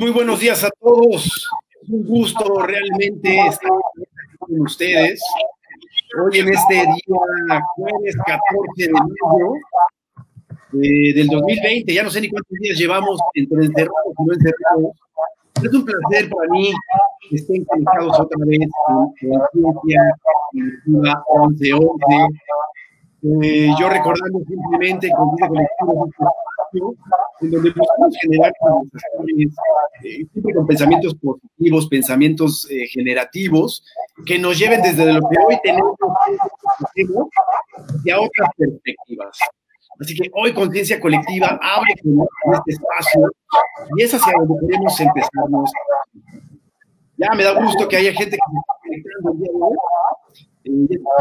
muy buenos días a todos. Es un gusto realmente estar con ustedes. Hoy en este día, jueves 14 de mayo eh, del 2020, ya no sé ni cuántos días llevamos entre encerrados y no encerrados. Es un placer para mí que estén conectados otra vez con Ciencia Colectiva 1111. Eh, yo recordando simplemente con vida colectiva en donde buscamos generar conversaciones eh, con pensamientos positivos, pensamientos eh, generativos, que nos lleven desde lo que hoy tenemos a otras perspectivas. Así que hoy Conciencia Colectiva abre con este espacio y es hacia donde queremos empezarnos. Ya me da gusto que haya gente que está conectando el día de hoy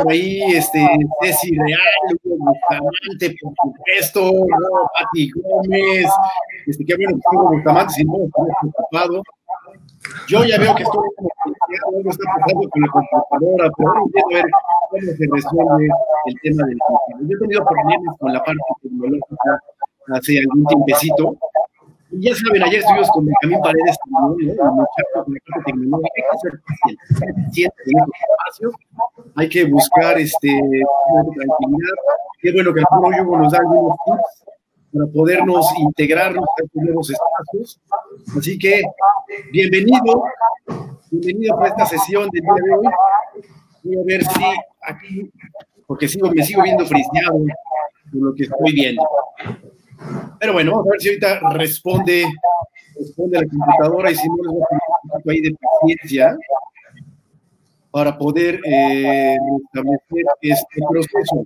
ahí, este, Ceci Real, Bustamante, por supuesto, ¿no? Pati Gómez, este, qué bueno que Bustamante, si no, estoy preocupado. Yo ya veo que estoy algo está pasando con la computadora, pero no entiendo ver cómo se resuelve el tema del Yo he tenido problemas con la parte tecnológica hace algún tiempecito, ya saben, ayer estuvimos con Benjamín Paredes, ¿no? el muchacho con la parte tecnológica, hay que ser paciente espacios, hay que buscar este, tranquilidad. Qué bueno que el Yugo nos da algunos tips para podernos integrarnos a estos nuevos espacios. Así que, bienvenido, bienvenido a esta sesión del día de hoy. Voy a ver si aquí, porque sigo, me sigo viendo friseado por lo que estoy viendo. Pero bueno, vamos a ver si ahorita responde, responde la computadora y si no les voy a poner un poquito ahí de paciencia para poder eh, establecer este proceso.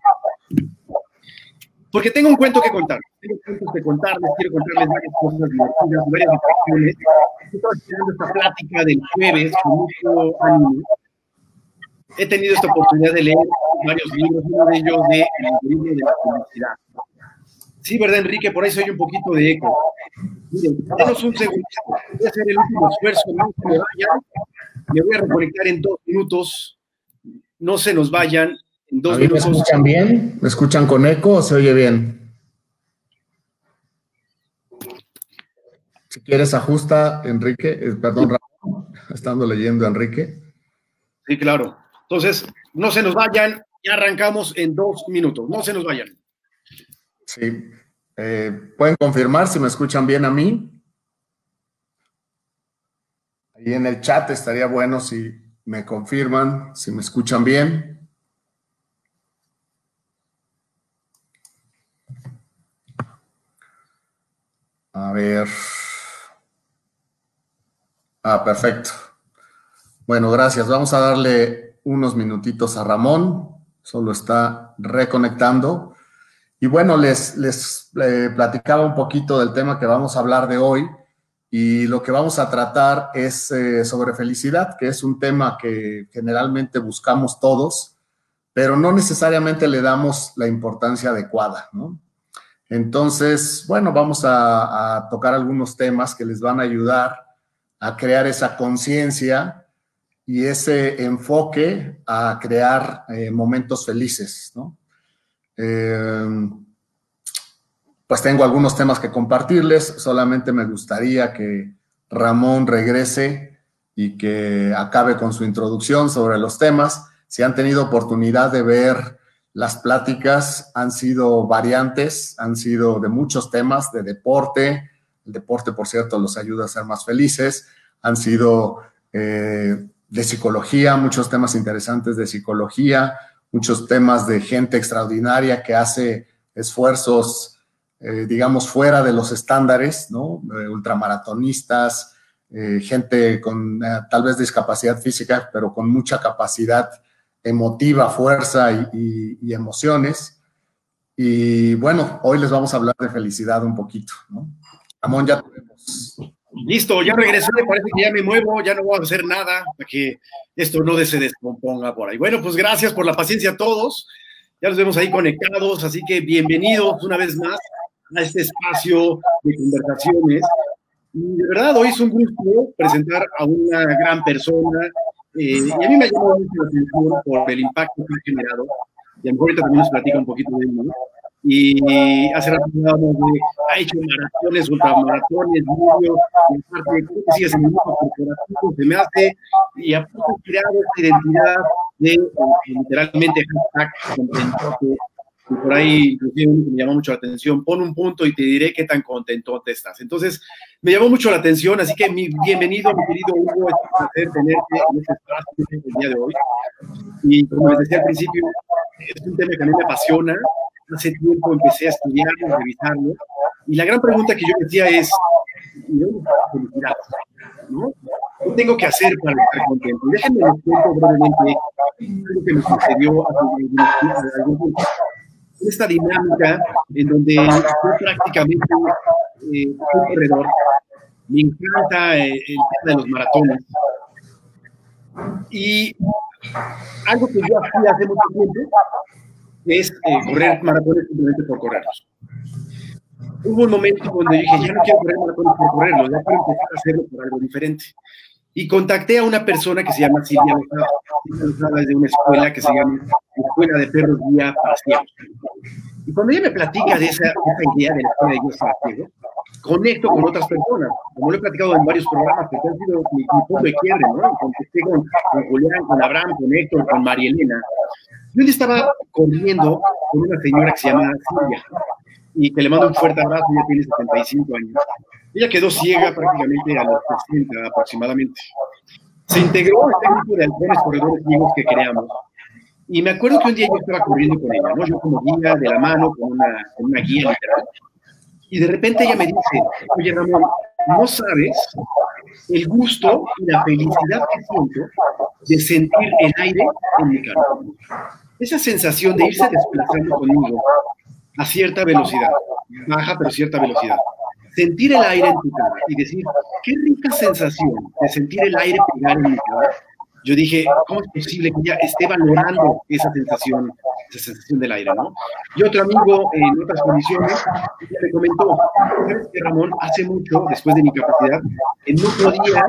Porque tengo un cuento que contar. Tengo cuentos que contarles, quiero contarles varias cosas divertidas, varias reflexiones. Estoy haciendo esta plática del jueves con mucho ánimo. He tenido esta oportunidad de leer varios libros, uno de ellos de El algoritmo de la felicidad Sí, ¿verdad, Enrique? Por ahí soy un poquito de eco. Miren, denos un segundo. Voy a hacer el último esfuerzo, no se me vayan. Me voy a reconectar en dos minutos. No se nos vayan. En dos minutos. ¿Me escuchan bien? ¿Me escuchan con eco o se oye bien? Si quieres, ajusta, Enrique. Eh, perdón, Ramón. Estando leyendo, Enrique. Sí, claro. Entonces, no se nos vayan. Ya arrancamos en dos minutos. No se nos vayan. Sí. Eh, ¿Pueden confirmar si me escuchan bien a mí? Ahí en el chat estaría bueno si me confirman, si me escuchan bien. A ver. Ah, perfecto. Bueno, gracias. Vamos a darle unos minutitos a Ramón. Solo está reconectando. Y bueno, les, les eh, platicaba un poquito del tema que vamos a hablar de hoy y lo que vamos a tratar es eh, sobre felicidad, que es un tema que generalmente buscamos todos, pero no necesariamente le damos la importancia adecuada, ¿no? Entonces, bueno, vamos a, tocar algunos temas que les van a ayudar a crear esa conciencia y ese enfoque a crear eh, momentos felices, ¿no? Eh, pues tengo algunos temas que compartirles. Solamente me gustaría que Ramón regrese y que acabe con su introducción sobre los temas. Si han tenido oportunidad de ver las pláticas, han sido variantes, han sido de muchos temas, de deporte. El deporte, por cierto, los ayuda a ser más felices. Han sido eh, de psicología, muchos temas interesantes de psicología, muchos temas de gente extraordinaria que hace esfuerzos, eh, digamos, fuera de los estándares, ¿no? Eh, ultramaratonistas, eh, gente con tal vez discapacidad física, pero con mucha capacidad emotiva, fuerza y, y, emociones. Y bueno, hoy les vamos a hablar de felicidad un poquito, ¿no? Ramón, ya tenemos Listo, ya regresé, parece que ya me muevo, ya no voy a hacer nada para que esto no se descomponga por ahí. Bueno, pues gracias por la paciencia a todos. Ya nos vemos ahí conectados, así que bienvenidos una vez más a este espacio de conversaciones. Y de verdad, hoy es un gusto presentar a una gran persona. Eh, y a mí me ha llamado mucho la atención por el impacto que ha generado. Y ahorita también nos platica un poquito de él, y hace rato hablábamos de, ha hecho maratones, ultramaratones, y aparte, creo que sigues en el mundo corporativo, se me hace, y aparte creado esta identidad de, eh, literalmente, hashtag, y por ahí inclusive me llamó mucho la atención, pon un punto y te diré qué tan contento te estás. Entonces, me llamó mucho la atención, así que mi, bienvenido, mi querido Hugo, es un placer tenerte en este espacio el día de hoy. Y como les decía al principio, es un tema que a mí me apasiona, hace tiempo empecé a estudiarlo, a revisarlo, y la gran pregunta que yo decía es, felicidad? ¿no? ¿Qué tengo que hacer para estar contento? Déjenme les cuento brevemente lo que me sucedió hace algún tiempo esta dinámica en donde yo prácticamente eh, un corredor, me encanta eh, el tema de los maratones. Y algo que yo hacía hace mucho tiempo es eh, correr maratones simplemente por correrlos. Hubo un momento donde dije, ya no quiero correr maratones por correrlos, ya quiero empezar a hacerlo por algo diferente. Y contacté a una persona que se llama Silvia es de una escuela que se llama Escuela de Perros Guía para Ciegos. Y cuando ella me platica de esa, esa idea de la escuela de guías para ciegos, conecto con otras personas. Como lo he platicado en varios programas, que han sido mi, mi punto de quiebre, ¿no? Contesté con, con Julián, con Abraham, con Héctor, con María Elena. Yo estaba corriendo con una señora que se llama Silvia y que le mando un fuerte abrazo, ella tiene 75 años. Ella quedó ciega prácticamente a los 60 aproximadamente. Se integró a este grupo de halcones corredores ciegos que creamos. Y me acuerdo que un día yo estaba corriendo con ella, ¿no? Yo como guía de la mano, con una, con una guía literal. Y de repente ella me dice, oye Ramón, no sabes el gusto y la felicidad que siento de sentir el aire en mi cara. Esa sensación de irse desplazando conmigo a cierta velocidad, baja pero cierta velocidad sentir el aire en tu cara y decir, qué rica sensación de sentir el aire pegar en mi cara. Yo dije, ¿cómo es posible que ella esté valorando esa sensación, esa sensación del aire, no? Y otro amigo en otras condiciones me comentó, ¿sabes que Ramón? Hace mucho, después de mi capacidad, no podía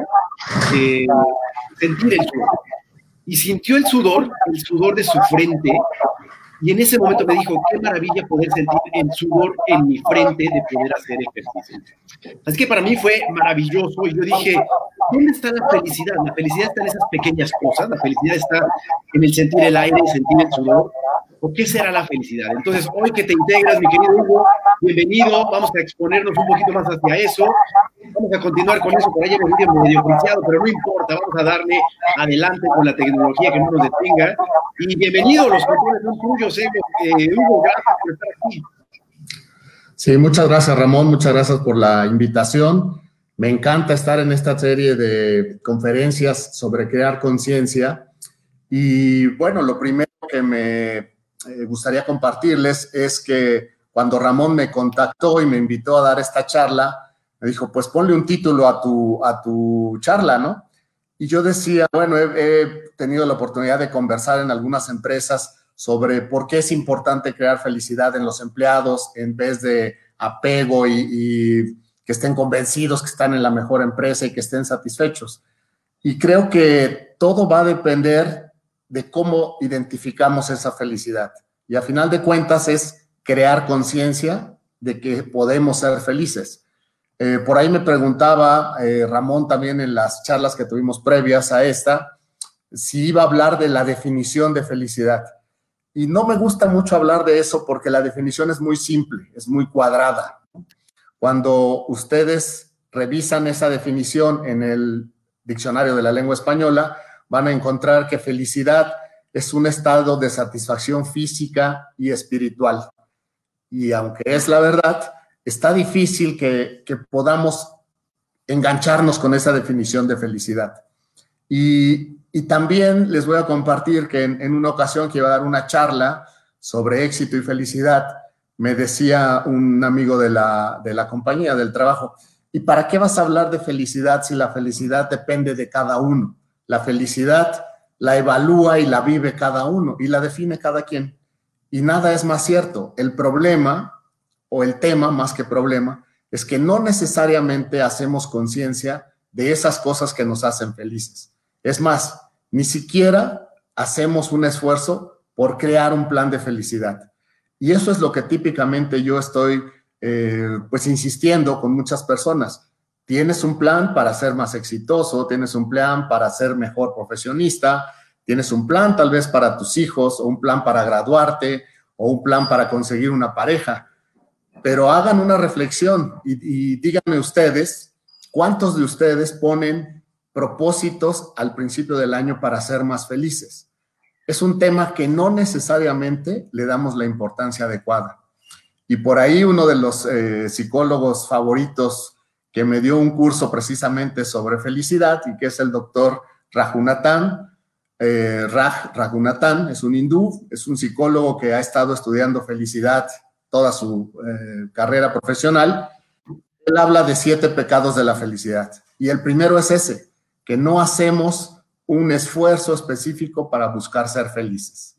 eh, sentir el sudor. Y sintió el sudor, el sudor de su frente, y en ese momento me dijo, qué maravilla poder sentir el sudor en mi frente de poder hacer ejercicio. Así que para mí fue maravilloso y yo dije, ¿dónde está la felicidad? La felicidad está en esas pequeñas cosas, la felicidad está en el sentir el aire, sentir el sudor. ¿O qué será la felicidad? Entonces, hoy que te integras, mi querido Hugo, bienvenido, vamos a exponernos un poquito más hacia eso. Vamos a continuar con eso, por ahí hemos vídeo medio oficiado, pero no importa, vamos a darle adelante con la tecnología que no nos detenga. Y bienvenido, los controles son tuyos, eh, eh, Hugo, gracias por estar aquí. Sí, muchas gracias Ramón, muchas gracias por la invitación. Me encanta estar en esta serie de conferencias sobre crear conciencia. Y bueno, lo primero que me eh, gustaría compartirles es que cuando Ramón me contactó y me invitó a dar esta charla, me dijo, pues ponle un título a tu, a tu charla, ¿no? Y yo decía, bueno, he, tenido la oportunidad de conversar en algunas empresas sobre por qué es importante crear felicidad en los empleados en vez de apego y, que estén convencidos que están en la mejor empresa y que estén satisfechos. Y creo que todo va a depender de cómo identificamos esa felicidad. Y a final de cuentas es crear conciencia de que podemos ser felices. Eh, por ahí me preguntaba eh, Ramón también en las charlas que tuvimos previas a esta, si iba a hablar de la definición de felicidad. Y no me gusta mucho hablar de eso porque la definición es muy simple, es muy cuadrada. Cuando ustedes revisan esa definición en el diccionario de la lengua española, van a encontrar que felicidad es un estado de satisfacción física y espiritual. Y aunque es la verdad, está difícil que, podamos engancharnos con esa definición de felicidad. Y, también les voy a compartir que en, una ocasión que iba a dar una charla sobre éxito y felicidad, me decía un amigo de la, de la compañía, del trabajo, ¿y para qué vas a hablar de felicidad si la felicidad depende de cada uno? La felicidad la evalúa y la vive cada uno y la define cada quien. Y nada es más cierto. El problema o el tema más que problema es que no necesariamente hacemos conciencia de esas cosas que nos hacen felices. Es más, ni siquiera hacemos un esfuerzo por crear un plan de felicidad. Y eso es lo que típicamente yo estoy eh, pues insistiendo con muchas personas. Tienes un plan para ser más exitoso, tienes un plan para ser mejor profesionista, tienes un plan tal vez para tus hijos o un plan para graduarte o un plan para conseguir una pareja. Pero hagan una reflexión y, y díganme ustedes, ¿cuántos de ustedes ponen propósitos al principio del año para ser más felices? Es un tema que no necesariamente le damos la importancia adecuada. Y por ahí uno de los eh, psicólogos favoritos que me dio un curso precisamente sobre felicidad y que es el doctor Rajunathan, eh, Raj es un hindú, es un psicólogo que ha estado estudiando felicidad toda su eh, carrera profesional. Él habla de siete pecados de la felicidad. Y el primero es ese, que no hacemos un esfuerzo específico para buscar ser felices.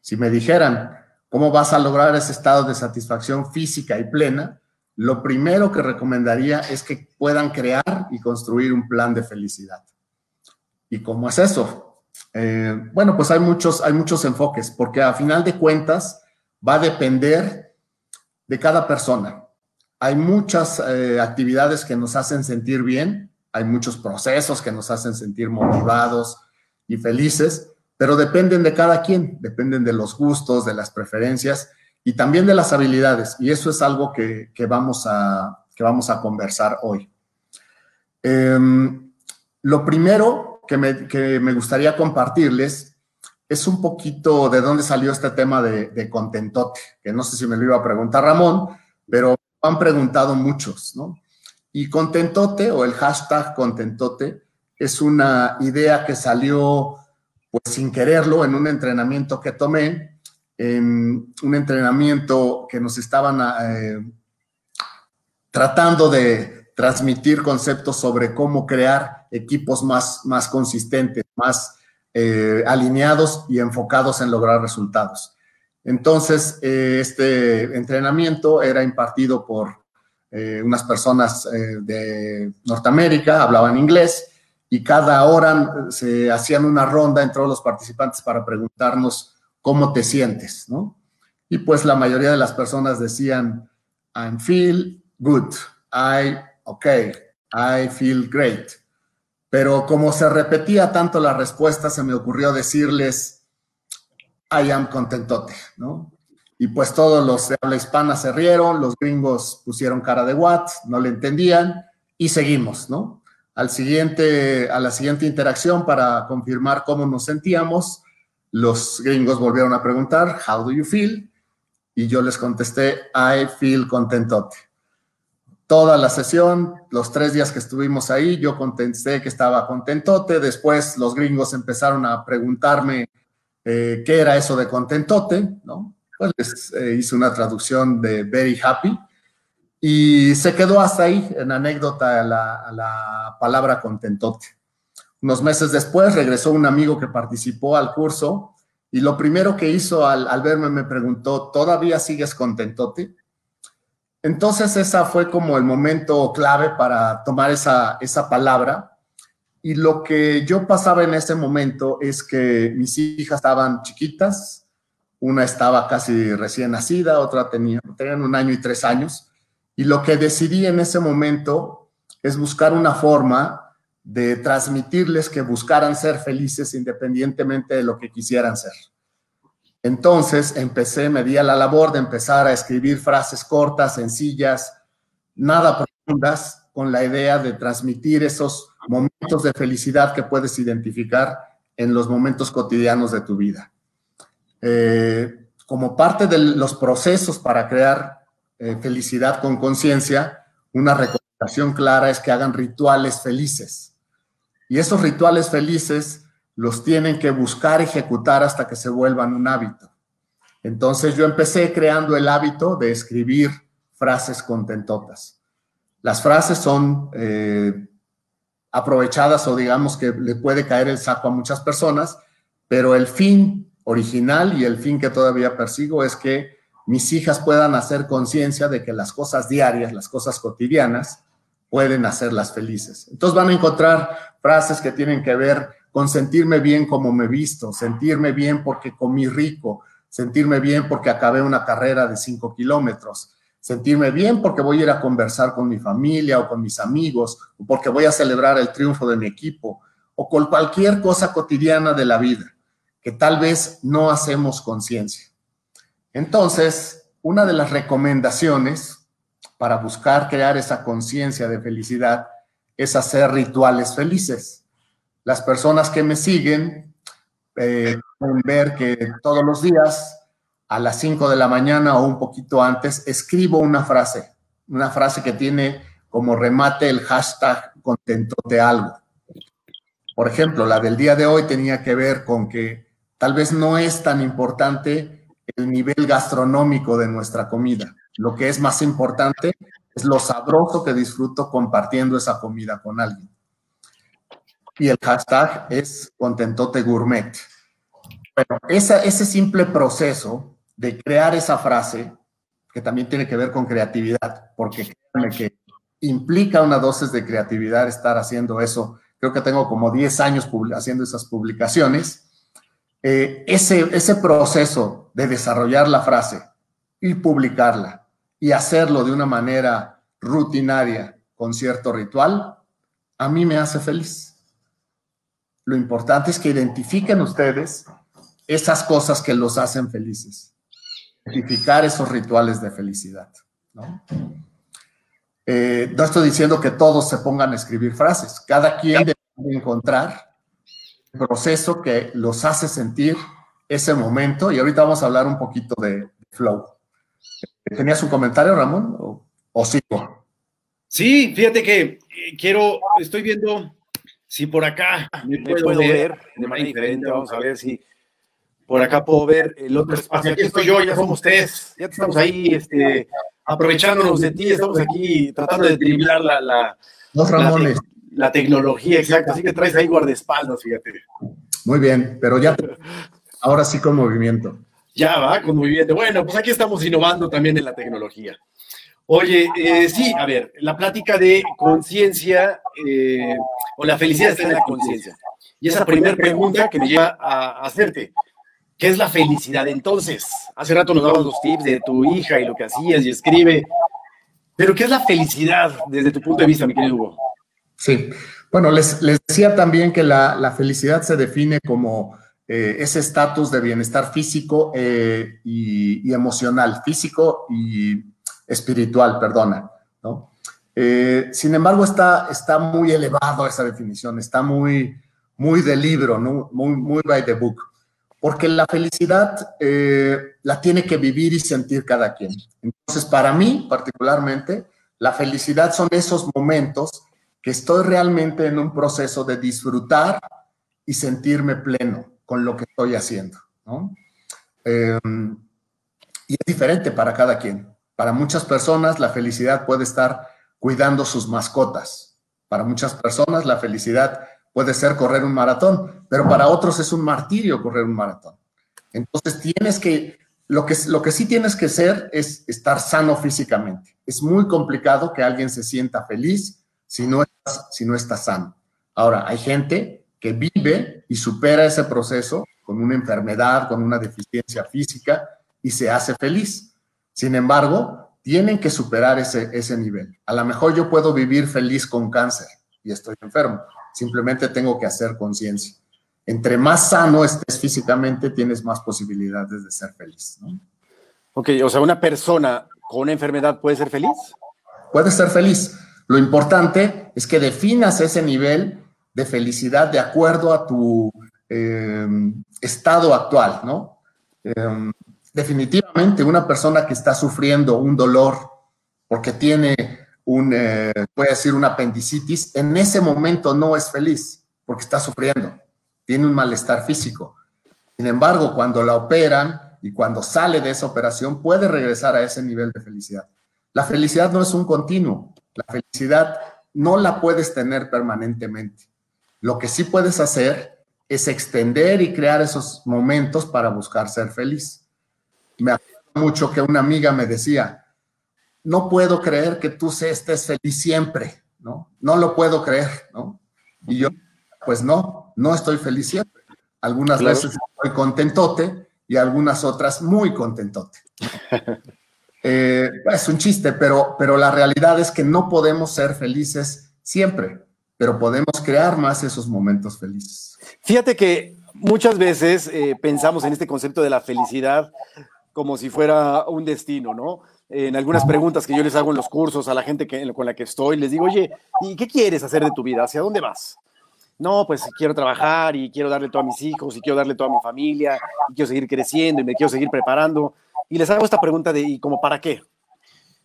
Si me dijeran, ¿cómo vas a lograr ese estado de satisfacción física y plena? Lo primero que recomendaría es que puedan crear y construir un plan de felicidad. ¿Y cómo es eso? Eh, bueno, pues hay muchos, hay muchos enfoques, porque a final de cuentas va a depender de cada persona. Hay muchas eh, actividades que nos hacen sentir bien, hay muchos procesos que nos hacen sentir motivados y felices, pero dependen de cada quien, dependen de los gustos, de las preferencias y también de las habilidades. Y eso es algo que, vamos, a, que vamos a conversar hoy. Em, lo primero que me, gustaría compartirles es un poquito de dónde salió este tema de, de, contentote, que no sé si me lo iba a preguntar Ramón, pero han preguntado muchos, ¿no? Y contentote o el hashtag contentote es una idea que salió pues sin quererlo en un entrenamiento que tomé, en un entrenamiento que nos estaban eh, tratando de transmitir conceptos sobre cómo crear equipos más, más consistentes, más eh, alineados y enfocados en lograr resultados. Entonces, eh, este entrenamiento era impartido por eh, unas personas eh, de Norteamérica, hablaban inglés, y cada hora se hacían una ronda entre los participantes para preguntarnos cómo te sientes, ¿no? Y pues la mayoría de las personas decían, I feel good, I, okay, I feel great. Pero como se repetía tanto la respuesta, se me ocurrió decirles, I am contentote, ¿no? Y pues todos los de habla hispana se rieron, los gringos pusieron cara de what, no le entendían y seguimos, ¿no? Al siguiente, a la siguiente interacción para confirmar cómo nos sentíamos, los gringos volvieron a preguntar, how do you feel? Y yo les contesté, I feel contentote. Toda la sesión, los tres días que estuvimos ahí, yo contesté que estaba contentote. Después los gringos empezaron a preguntarme eh, qué era eso de contentote, ¿no? pues les eh, hice una traducción de Very Happy y se quedó hasta ahí en anécdota la, la palabra contentote. Unos meses después regresó un amigo que participó al curso y lo primero que hizo al, verme me preguntó, ¿todavía sigues contentote? Entonces esa fue como el momento clave para tomar esa, esa palabra. Y lo que yo pasaba en ese momento es que mis hijas estaban chiquitas, una estaba casi recién nacida, otra tenía, tenían un año y tres años. Y lo que decidí en ese momento es buscar una forma de transmitirles que buscaran ser felices independientemente de lo que quisieran ser. Entonces empecé, me di a la labor de empezar a escribir frases cortas, sencillas, nada profundas, con la idea de transmitir esos momentos de felicidad que puedes identificar en los momentos cotidianos de tu vida. Eh, como parte de los procesos para crear eh, felicidad con conciencia, una recomendación clara es que hagan rituales felices. Y esos rituales felices los tienen que buscar ejecutar hasta que se vuelvan un hábito. Entonces yo empecé creando el hábito de escribir frases contentotas. Las frases son eh, aprovechadas o digamos que le puede caer el saco a muchas personas, pero el fin original y el fin que todavía persigo es que mis hijas puedan hacer conciencia de que las cosas diarias, las cosas cotidianas, pueden hacerlas felices. Entonces van a encontrar frases que tienen que ver con sentirme bien como me visto, sentirme bien porque comí rico, sentirme bien porque acabé una carrera de 5 kilómetros, sentirme bien porque voy a ir a conversar con mi familia o con mis amigos, o porque voy a celebrar el triunfo de mi equipo, o con cualquier cosa cotidiana de la vida que tal vez no hacemos conciencia. Entonces, una de las recomendaciones para buscar crear esa conciencia de felicidad es hacer rituales felices. Las personas que me siguen eh, pueden ver que todos los días a las 5 de la mañana o un poquito antes, escribo una frase, una frase que tiene como remate el hashtag contentote algo. Por ejemplo, la del día de hoy tenía que ver con que tal vez no es tan importante el nivel gastronómico de nuestra comida. Lo que es más importante es lo sabroso que disfruto compartiendo esa comida con alguien. Y el hashtag es contentote gourmet. Bueno, ese simple proceso de crear esa frase, que también tiene que ver con creatividad, porque créanme que implica una dosis de creatividad estar haciendo eso. Creo que tengo como 10 años haciendo esas publicaciones. Eh, ese, ese proceso de desarrollar la frase y publicarla y hacerlo de una manera rutinaria con cierto ritual, a mí me hace feliz. Lo importante es que identifiquen ustedes esas cosas que los hacen felices identificar esos rituales de felicidad. ¿no? Eh, estoy diciendo que todos se pongan a escribir frases, cada quien debe encontrar el proceso que los hace sentir ese momento y ahorita vamos a hablar un poquito de, flow. ¿Tenías un comentario, Ramón? ¿O, o sigo? Sí, fíjate que eh, quiero, estoy viendo si por acá me puedo, ver, de manera diferente. Vamos a ver si por acá puedo ver el otro espacio. Aquí estoy yo, ya somos tres. Ya estamos ahí este, aprovechándonos de ti. Estamos aquí tratando de driblar la, la, Los Ramones. La, tecnología, exacto. Así que traes ahí guardaespaldas, fíjate. Muy bien, pero ya, ahora sí con movimiento. Ya va, con movimiento. Bueno, pues aquí estamos innovando también en la tecnología. Oye, eh, sí, a ver, la plática de conciencia eh, o la felicidad está en la conciencia. Y esa primera pregunta que me lleva a hacerte, ¿Qué es la felicidad entonces? Hace rato nos dabas los tips de tu hija y lo que hacías y escribe. Pero ¿qué es la felicidad desde tu punto de vista, mi querido Hugo? Sí, bueno, les, decía también que la, felicidad se define como eh, ese estatus de bienestar físico eh, y, emocional, físico y espiritual, perdona, ¿no? Eh, sin embargo, está, está muy elevado esa definición, está muy, muy del libro, ¿no? muy, muy by the book porque la felicidad eh, la tiene que vivir y sentir cada quien. Entonces, para mí particularmente, la felicidad son esos momentos que estoy realmente en un proceso de disfrutar y sentirme pleno con lo que estoy haciendo. Em, y es diferente para cada quien. Para muchas personas la felicidad puede estar cuidando sus mascotas. Para muchas personas la felicidad puede ser correr un maratón, pero para otros es un martirio correr un maratón. Entonces tienes que, lo que, lo que sí tienes que ser es estar sano físicamente. Es muy complicado que alguien se sienta feliz si no estás, si no está sano. Ahora, hay gente que vive y supera ese proceso con una enfermedad, con una deficiencia física y se hace feliz. Sin embargo, tienen que superar ese, ese nivel. A lo mejor yo puedo vivir feliz con cáncer y estoy enfermo simplemente tengo que hacer conciencia. Entre más sano estés físicamente, tienes más posibilidades de ser feliz. ¿no? Ok, o sea, una persona con una enfermedad puede ser feliz. Puede ser feliz. Lo importante es que definas ese nivel de felicidad de acuerdo a tu eh, estado actual, ¿no? Eh, definitivamente una persona que está sufriendo un dolor porque tiene un, eh, puede decir, una apendicitis, en ese momento no es feliz porque está sufriendo, tiene un malestar físico. Sin embargo, cuando la operan y cuando sale de esa operación, puede regresar a ese nivel de felicidad. La felicidad no es un continuo, la felicidad no la puedes tener permanentemente. Lo que sí puedes hacer es extender y crear esos momentos para buscar ser feliz. Me acuerdo mucho que una amiga me decía, no puedo creer que tú estés feliz siempre, ¿no? No lo puedo creer, ¿no? Y yo, pues no, no estoy feliz siempre. Algunas veces estoy contentote y algunas otras muy contentote. Eh, es un chiste, pero, pero la realidad es que no podemos ser felices siempre, pero podemos crear más esos momentos felices. Fíjate que muchas veces eh, pensamos en este concepto de la felicidad como si fuera un destino, ¿no? En algunas preguntas que yo les hago en los cursos a la gente con la que estoy, les digo, oye, ¿y qué quieres hacer de tu vida? ¿Hacia dónde vas? No, pues quiero trabajar y quiero darle todo a mis hijos y quiero darle todo a mi familia y quiero seguir creciendo y me quiero seguir preparando. Y les hago esta pregunta de, ¿y como para qué?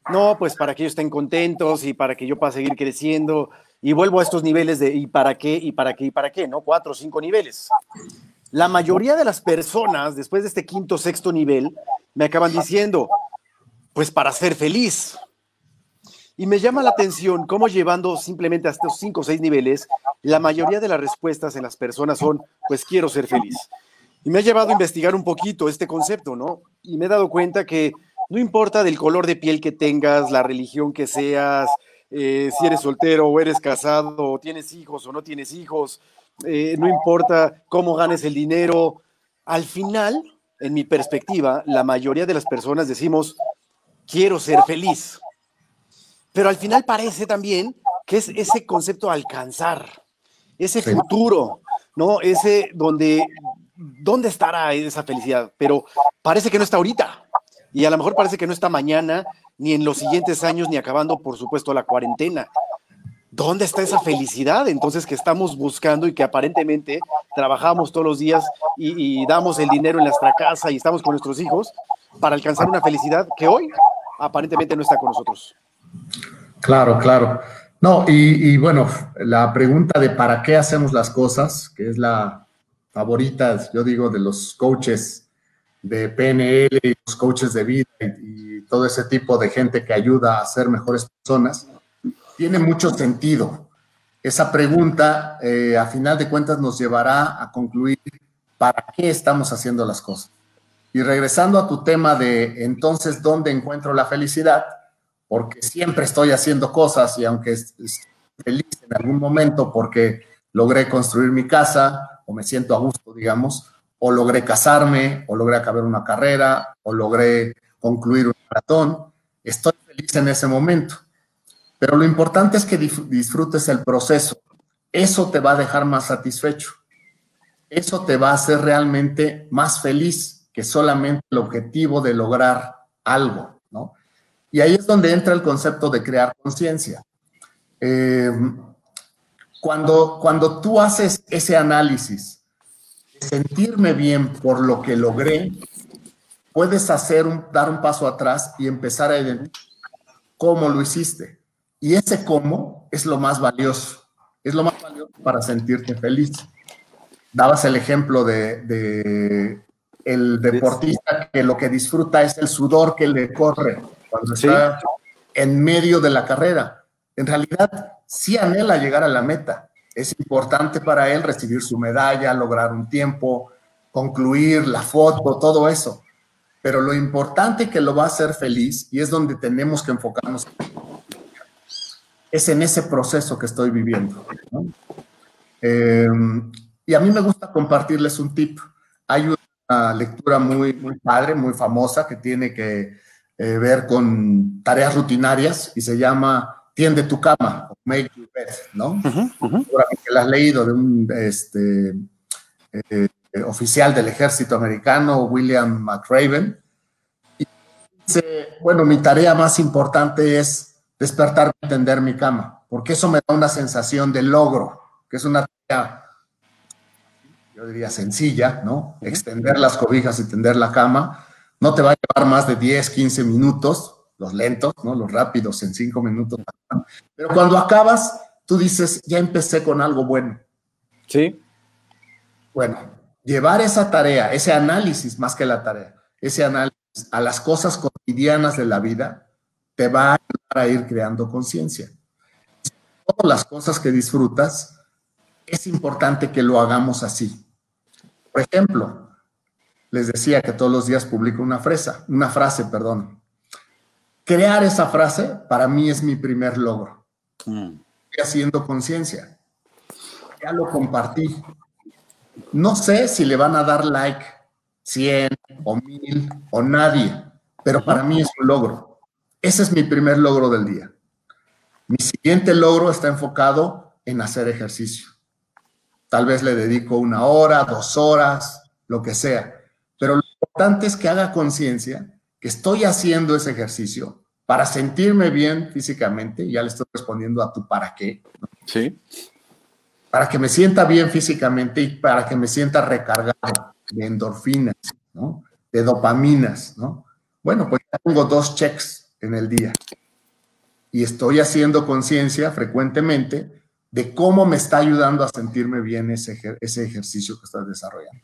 No, pues para que ellos estén contentos y para que yo pueda seguir creciendo. Y vuelvo a estos niveles de ¿y para qué? ¿y para qué? ¿y para qué? ¿No? Cuatro o cinco niveles. La mayoría de las personas, después de este quinto, sexto nivel, me acaban diciendo, pues para ser feliz. Y me llama la atención cómo llevando simplemente a estos cinco o seis niveles, la mayoría de las respuestas en las personas son, pues quiero ser feliz. Y me ha llevado a investigar un poquito este concepto, ¿no? Y me he dado cuenta que no importa del color de piel que tengas, la religión que seas, eh, si eres soltero o eres casado, o tienes hijos o no tienes hijos, eh, no importa cómo ganes el dinero, al final, en mi perspectiva, la mayoría de las personas decimos, quiero ser feliz. Pero al final parece también que es ese concepto alcanzar, ese futuro, ¿no? Ese donde ¿dónde estará esa felicidad? Pero parece que no está ahorita. Y a lo mejor parece que no está mañana, ni en los siguientes años, ni acabando, por supuesto, la cuarentena. ¿Dónde está esa felicidad entonces que estamos buscando y que aparentemente trabajamos todos los días y, damos el dinero en nuestra casa y estamos con nuestros hijos para alcanzar una felicidad que hoy aparentemente no está con nosotros? Claro, claro. No, y bueno, la pregunta de para qué hacemos las cosas, que es la, favoritas, yo digo, de los coaches de PNL y los coaches de vida y, todo ese tipo de gente que ayuda a ser mejores personas, tiene mucho sentido. Esa pregunta, eh, a final de cuentas, nos llevará a concluir para qué estamos haciendo las cosas. Y regresando a tu tema de entonces, ¿dónde encuentro la felicidad? Porque siempre estoy haciendo cosas y aunque estoy feliz en algún momento porque logré construir mi casa, o me siento a gusto, digamos, o logré casarme, o logré acabar una carrera, o logré concluir un maratón. Estoy feliz en ese momento. Pero lo importante es que disfrutes el proceso. Eso te va a dejar más satisfecho. Eso te va a hacer realmente más feliz que solamente el objetivo de lograr algo, ¿no? Y ahí es donde entra el concepto de crear conciencia. Eh, cuando, cuando tú haces ese análisis, sentirme bien por lo que logré, puedes hacer un, dar un paso atrás y empezar a identificar cómo lo hiciste. Y ese cómo es lo más valioso. Es lo más valioso para sentirte feliz. Dabas el ejemplo de, de el deportista que lo que disfruta es el sudor que le corre cuando está en medio de la carrera. En realidad, sí anhela llegar a la meta. Es importante para él recibir su medalla, lograr un tiempo, concluir la foto, todo eso. Pero lo importante que lo va a hacer feliz, y es donde tenemos que enfocarnos, es en ese proceso que estoy viviendo. Em, y a mí me gusta compartirles un tip. Hay una lectura muy, muy padre, muy famosa, que tiene que eh, ver con tareas rutinarias y se llama tiende tu cama, make your bed, ¿no? que la has leído de un este, eh, oficial del ejército americano, William McRaven. Y dice, bueno, mi tarea más importante es despertar y tender mi cama, porque eso me da una sensación de logro, que es una tarea, yo diría sencilla, ¿no? Extender las cobijas y tender la cama. No te va a llevar más de 10, 15 minutos, los lentos, ¿no? Los rápidos en cinco minutos. Pero cuando acabas, tú dices, ya empecé con algo bueno. Sí. Bueno, llevar esa tarea, ese análisis más que la tarea, ese análisis a las cosas cotidianas de la vida, te va a ayudar a ir creando conciencia. Todas las cosas que disfrutas, es importante que lo hagamos así. Por ejemplo, les decía que todos los días publico una frase, una frase, perdón, crear esa frase para mí es mi primer logro. Mm. Estoy haciendo conciencia. Ya lo compartí. No sé si le van a dar like 100 o 1000 o nadie, pero para mí es un logro. Ese es mi primer logro del día. Mi siguiente logro está enfocado en hacer ejercicio. Tal vez le dedico una hora, dos horas, lo que sea. Pero lo importante es que haga conciencia que estoy haciendo ese ejercicio para sentirme bien físicamente. Ya le estoy respondiendo a tu para qué. Sí. Para que me sienta bien físicamente y para que me sienta recargado de endorfinas, ¿no? De dopaminas, ¿no? Bueno, pues ya tengo dos checks en el día y estoy haciendo conciencia frecuentemente de cómo me está ayudando a sentirme bien ese, ese ejercicio que estás desarrollando.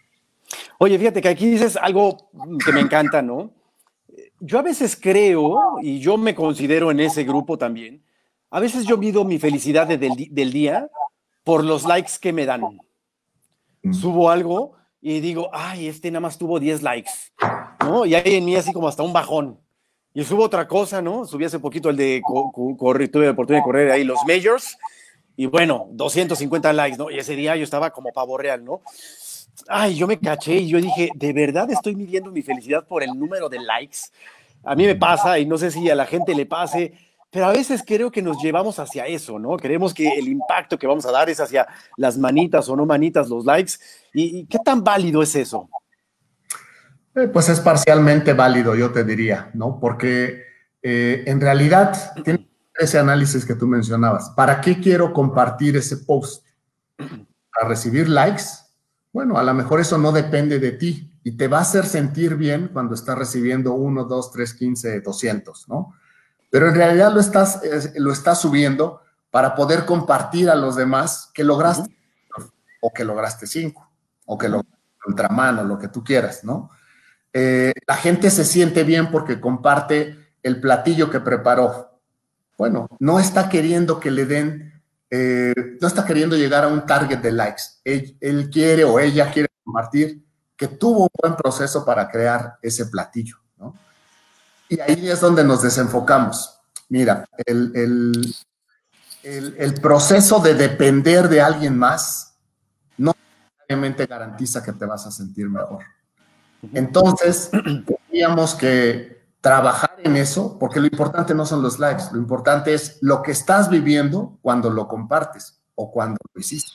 Oye, fíjate que aquí dices algo que me encanta, ¿no? Yo a veces creo, y yo me considero en ese grupo también, a veces yo mido mi felicidad del, del día por los likes que me dan. Mm. Subo algo y digo, ay, este nada más tuvo 10 likes, ¿no? Y hay en mí así como hasta un bajón. Y subo otra cosa, ¿no? Subí hace poquito el de, correr, tuve la oportunidad de correr ahí los majors, y bueno, 250 likes, ¿no? Y ese día yo estaba como pavo real, ¿no? Ay, yo me caché y yo dije, ¿de verdad estoy midiendo mi felicidad por el número de likes? A mí me pasa y no sé si a la gente le pase, pero a veces creo que nos llevamos hacia eso, ¿no? Queremos que el impacto que vamos a dar es hacia las manitas o no manitas, los likes. ¿Y, qué tan válido es eso? Eh, pues es parcialmente válido, yo te diría, ¿no? Porque eh, en realidad tiene ese análisis que tú mencionabas. ¿Para qué quiero compartir ese post? ¿Para recibir likes? Bueno, a lo mejor eso no depende de ti y te va a hacer sentir bien cuando estás recibiendo 1, 2, 3, 15, 200, ¿no? Pero en realidad lo estás, lo estás subiendo para poder compartir a los demás que lograste o que lograste 5 o que lograste ultramano, lo que tú quieras, ¿no? Eh, la gente se siente bien porque comparte el platillo que preparó. Bueno, no está queriendo que le den, eh, no está queriendo llegar a un target de likes. Él, quiere o ella quiere compartir que tuvo un buen proceso para crear ese platillo, ¿no? Y ahí es donde nos desenfocamos. Mira, el, el, el proceso de depender de alguien más no necesariamente garantiza que te vas a sentir mejor. Entonces, tendríamos que trabajar en eso, porque lo importante no son los likes, lo importante es lo que estás viviendo cuando lo compartes o cuando lo hiciste.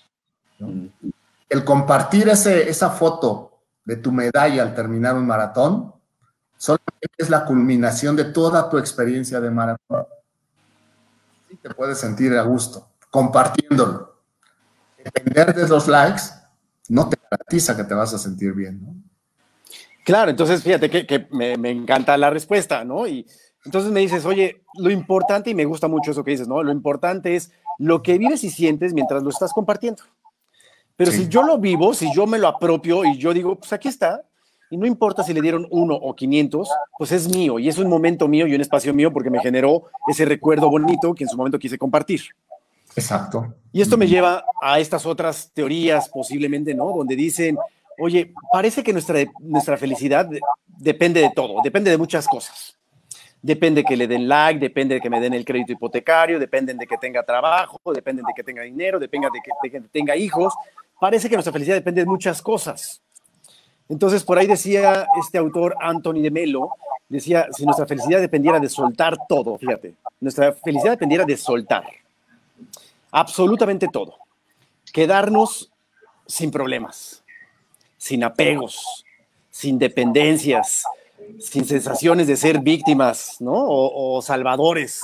El compartir ese, esa foto de tu medalla al terminar un maratón solamente es la culminación de toda tu experiencia de maratón. Sí te puedes sentir a gusto compartiéndolo. Depender de los likes no te garantiza que te vas a sentir bien, ¿no? Claro, entonces fíjate que, me, encanta la respuesta, ¿no? Y entonces me dices, oye, lo importante, y me gusta mucho eso que dices, ¿no? Lo importante es lo que vives y sientes mientras lo estás compartiendo. Pero si yo lo vivo, si yo me lo apropio y yo digo, pues aquí está, y no importa si le dieron uno o 500, pues es mío y es un momento mío y un espacio mío porque me generó ese recuerdo bonito que en su momento quise compartir. Exacto. Y esto me lleva a estas otras teorías posiblemente, ¿no? Donde dicen, Oye, parece que nuestra, nuestra felicidad depende de todo, depende de muchas cosas. Depende que le den like, depende de que me den el crédito hipotecario, depende de que tenga trabajo, depende de que tenga dinero, depende de que, de que tenga hijos. Parece que nuestra felicidad depende de muchas cosas. Entonces, por ahí decía este autor, Anthony de Melo, decía, si nuestra felicidad dependiera de soltar todo, fíjate, nuestra felicidad dependiera de soltar absolutamente todo, quedarnos sin problemas, sin apegos, sin dependencias, sin sensaciones de ser víctimas, ¿no? O, salvadores.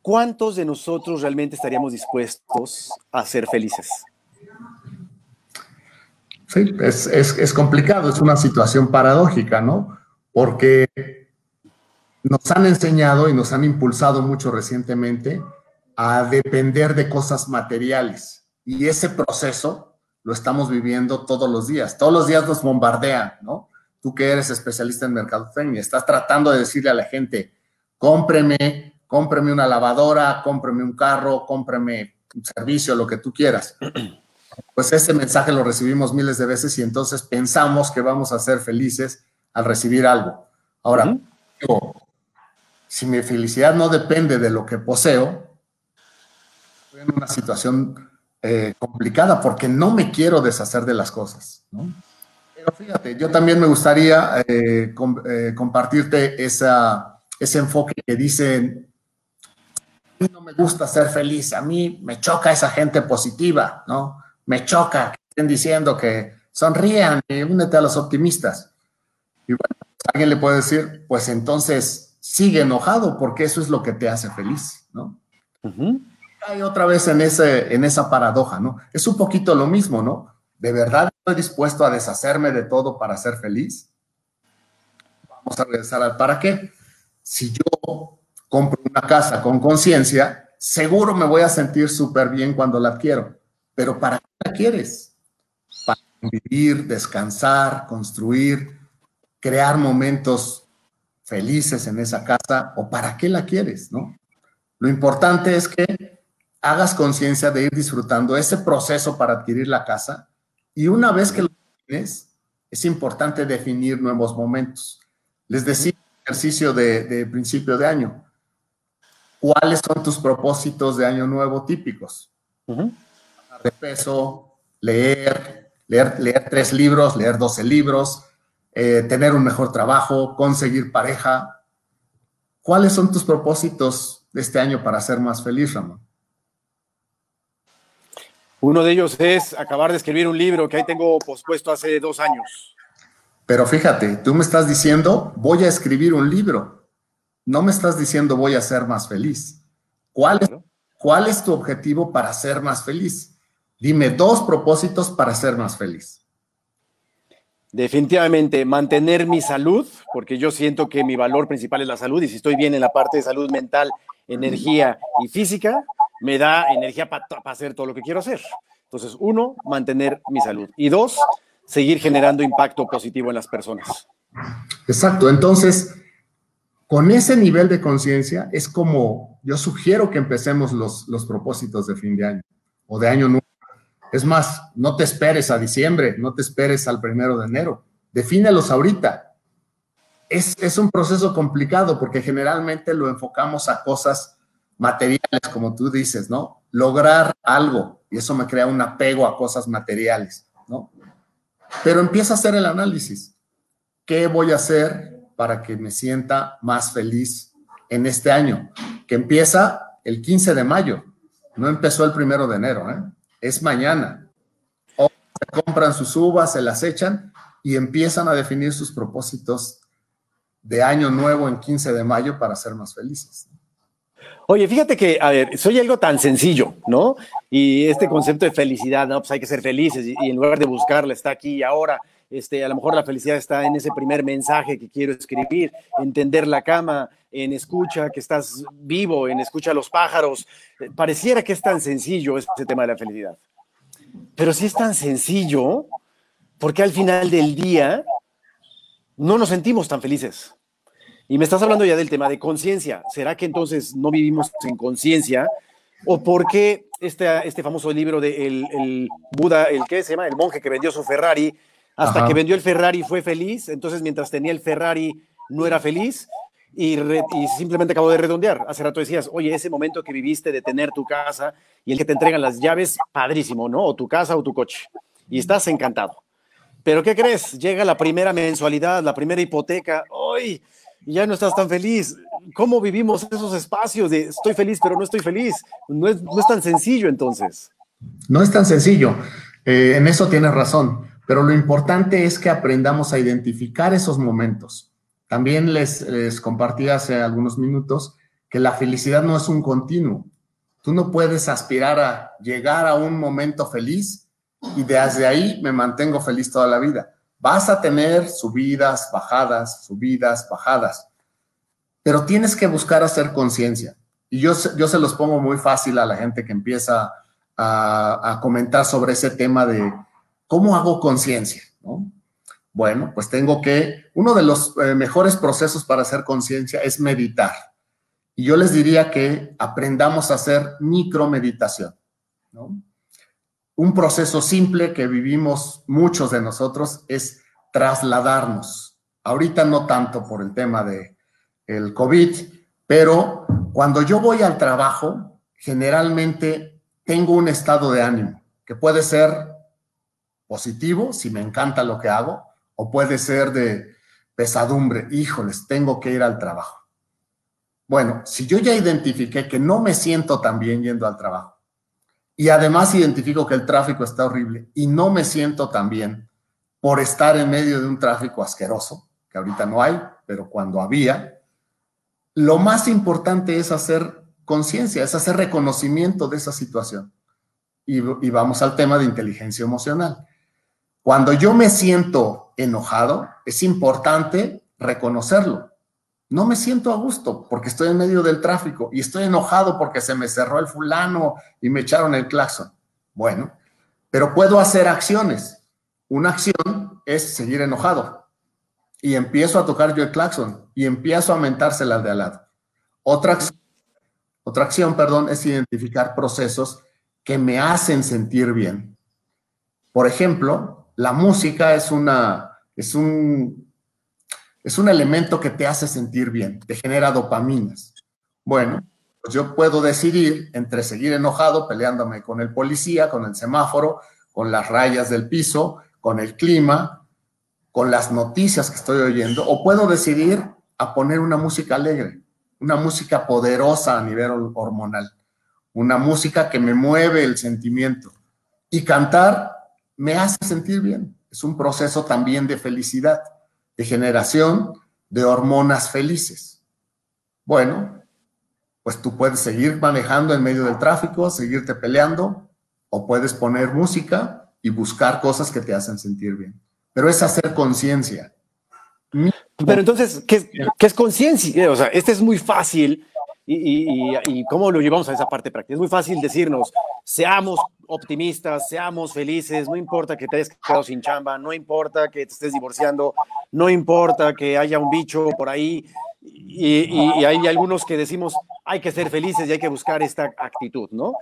¿Cuántos de nosotros realmente estaríamos dispuestos a ser felices? Sí, es, es, complicado, es una situación paradójica, ¿no? Porque nos han enseñado y nos han impulsado mucho recientemente a depender de cosas materiales. Y ese proceso lo estamos viviendo todos los días. Todos los días nos bombardean, ¿no? Tú que eres especialista en mercadotecnia, estás tratando de decirle a la gente, cómpreme, cómpreme una lavadora, cómpreme un carro, cómpreme un servicio, lo que tú quieras. Pues ese mensaje lo recibimos miles de veces y entonces pensamos que vamos a ser felices al recibir algo. Ahora, si mi felicidad no depende de lo que poseo, estoy en una situación eh, complicada porque no me quiero deshacer de las cosas. Pero fíjate, yo también me gustaría eh, eh, compartirte esa, ese enfoque que dicen, a mí no me gusta ser feliz, a mí me choca esa gente positiva, ¿no? Me choca que estén diciendo que sonrían y únete a los optimistas. Y bueno, alguien le puede decir, pues entonces sigue enojado porque eso es lo que te hace feliz, ¿no? Hay otra vez en, ese, en esa paradoja, ¿no? Es un poquito lo mismo, ¿no? ¿De verdad estoy dispuesto a deshacerme de todo para ser feliz? Vamos a regresar al para qué. Si yo compro una casa con conciencia, seguro me voy a sentir súper bien cuando la adquiero. Pero ¿para qué la quieres? Para vivir, descansar, construir, crear momentos felices en esa casa o para qué la quieres, ¿no? Lo importante es que hagas conciencia de ir disfrutando ese proceso para adquirir la casa y una vez que lo tienes, es importante definir nuevos momentos. Les decía ejercicio de, principio de año. ¿Cuáles son tus propósitos de año nuevo típicos? De peso, leer, leer, leer tres libros, leer 12 libros, eh, tener un mejor trabajo, conseguir pareja. ¿Cuáles son tus propósitos de este año para ser más feliz, Ramón? Uno de ellos es acabar de escribir un libro que ahí tengo pospuesto hace dos años. Pero fíjate, tú me estás diciendo, voy a escribir un libro. No me estás diciendo, voy a ser más feliz. ¿Cuál es, ¿Cuál es tu objetivo para ser más feliz? Dime dos propósitos para ser más feliz. Definitivamente, mantener mi salud, porque yo siento que mi valor principal es la salud y si estoy bien en la parte de salud mental, energía y física, me da energía para hacer todo lo que quiero hacer. Entonces, uno, mantener mi salud. Y dos, seguir generando impacto positivo en las personas. Exacto. Entonces, con ese nivel de conciencia es como yo sugiero que empecemos los, los propósitos de fin de año o de año nuevo es más, no te esperes a diciembre, no te esperes al primero de enero. Defínelos ahorita. Es, es un proceso complicado porque generalmente lo enfocamos a cosas materiales, como tú dices, ¿no? Lograr algo y eso me crea un apego a cosas materiales, ¿no? Pero empieza a hacer el análisis. ¿Qué voy a hacer para que me sienta más feliz en este año? Que empieza el 15 de mayo, no empezó el primero de enero, ¿eh? es mañana. O se compran sus uvas, se las echan y empiezan a definir sus propósitos de año nuevo en 15 de mayo para ser más felices. Oye, fíjate que, a ver, soy algo tan sencillo, ¿no? Y este concepto de felicidad, ¿no? Pues hay que ser felices y, en lugar de buscarla está aquí y ahora. Este, a lo mejor la felicidad está en ese primer mensaje que quiero escribir, entender la cama, en escucha que estás vivo, en escucha a los pájaros. Pareciera que es tan sencillo este tema de la felicidad. Pero si es tan sencillo, porque al final del día no nos sentimos tan felices. Y me estás hablando ya del tema de conciencia. ¿Será que entonces no vivimos en conciencia? ¿O por qué este, este famoso libro de el, Buda, el que se llama, el monje que vendió su Ferrari, hasta que vendió el Ferrari fue feliz, entonces mientras tenía el Ferrari no era feliz y, simplemente acabo de redondear. Hace rato decías, oye, ese momento que viviste de tener tu casa y el que te entregan las llaves, padrísimo, ¿no? O tu casa o tu coche. Y estás encantado. Pero ¿qué crees? Llega la primera mensualidad, la primera hipoteca, ¡ay! Y ya no estás tan feliz. ¿Cómo vivimos esos espacios de estoy feliz pero no estoy feliz? No es, no es tan sencillo entonces. No es tan sencillo. Eh, en eso tienes razón. Pero lo importante es que aprendamos a identificar esos momentos. También les, les compartí hace algunos minutos que la felicidad no es un continuo. Tú no puedes aspirar a llegar a un momento feliz y desde ahí me mantengo feliz toda la vida. Vas a tener subidas, bajadas, subidas, bajadas, pero tienes que buscar hacer conciencia. Y yo, yo se los pongo muy fácil a la gente que empieza a, comentar sobre ese tema de ¿Cómo hago conciencia? Bueno, pues tengo que, uno de los eh, mejores procesos para hacer conciencia es meditar. Y yo les diría que aprendamos a hacer micromeditación. ¿no? Un proceso simple que vivimos muchos de nosotros es trasladarnos. Ahorita no tanto por el tema de el COVID, pero cuando yo voy al trabajo, generalmente tengo un estado de ánimo que puede ser positivo, si me encanta lo que hago, o puede ser de pesadumbre, híjoles, tengo que ir al trabajo. Bueno, si yo ya identifiqué que no me siento tan bien yendo al trabajo y además identifico que el tráfico está horrible y no me siento tan bien por estar en medio de un tráfico asqueroso, que ahorita no hay, pero cuando había, lo más importante es hacer conciencia, es hacer reconocimiento de esa situación. Y, y, vamos al tema de inteligencia emocional. Cuando yo me siento enojado, es importante reconocerlo. No me siento a gusto porque estoy en medio del tráfico y estoy enojado porque se me cerró el fulano y me echaron el claxon. Bueno, pero puedo hacer acciones. Una acción es seguir enojado y empiezo a tocar yo el claxon y empiezo a aumentársela al de al lado. Otra acción, otra acción, perdón, es identificar procesos que me hacen sentir bien. Por ejemplo, la música es una es un es un elemento que te hace sentir bien, te genera dopaminas. Bueno, pues yo puedo decidir entre seguir enojado peleándome con el policía, con el semáforo, con las rayas del piso, con el clima, con las noticias que estoy oyendo, o puedo decidir a poner una música alegre, una música poderosa a nivel hormonal, una música que me mueve el sentimiento. Y cantar me hace sentir bien. Es un proceso también de felicidad, de generación de hormonas felices. Bueno, pues tú puedes seguir manejando en medio del tráfico, seguirte peleando, o puedes poner música y buscar cosas que te hacen sentir bien. Pero es hacer conciencia. Pero entonces, ¿qué, es conciencia? O sea, este es muy fácil. Y, y, cómo lo llevamos a esa parte práctica? Es muy fácil decirnos, seamos optimistas, seamos felices, no importa que te hayas quedado sin chamba, no importa que te estés divorciando, no importa que haya un bicho por ahí. Y, hay algunos que decimos, hay que ser felices y hay que buscar esta actitud, ¿no?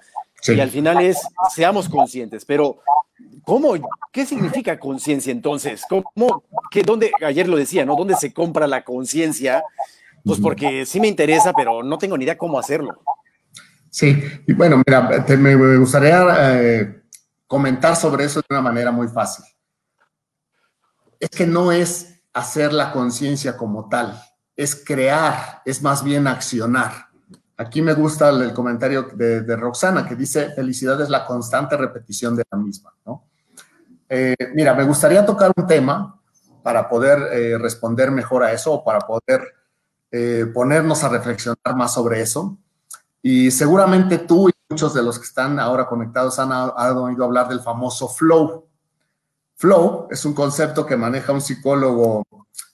Y al final es, seamos conscientes, pero ¿cómo? ¿Qué significa conciencia entonces? ¿Cómo, qué, dónde, ayer lo decía, ¿no? ¿Dónde se compra la conciencia? Pues porque sí me interesa, pero no tengo ni idea cómo hacerlo. Sí, y bueno, mira, me gustaría eh, comentar sobre eso de una manera muy fácil. Es que no es hacer la conciencia como tal, es crear, es más bien accionar. Aquí me gusta el, comentario de, Roxana que dice, felicidad es la constante repetición de la misma, ¿no? Eh, mira, me gustaría tocar un tema para poder eh, responder mejor a eso o para poder eh, ponernos a reflexionar más sobre eso. Y seguramente tú y muchos de los que están ahora conectados han, han oído hablar del famoso flow. Flow es un concepto que maneja un psicólogo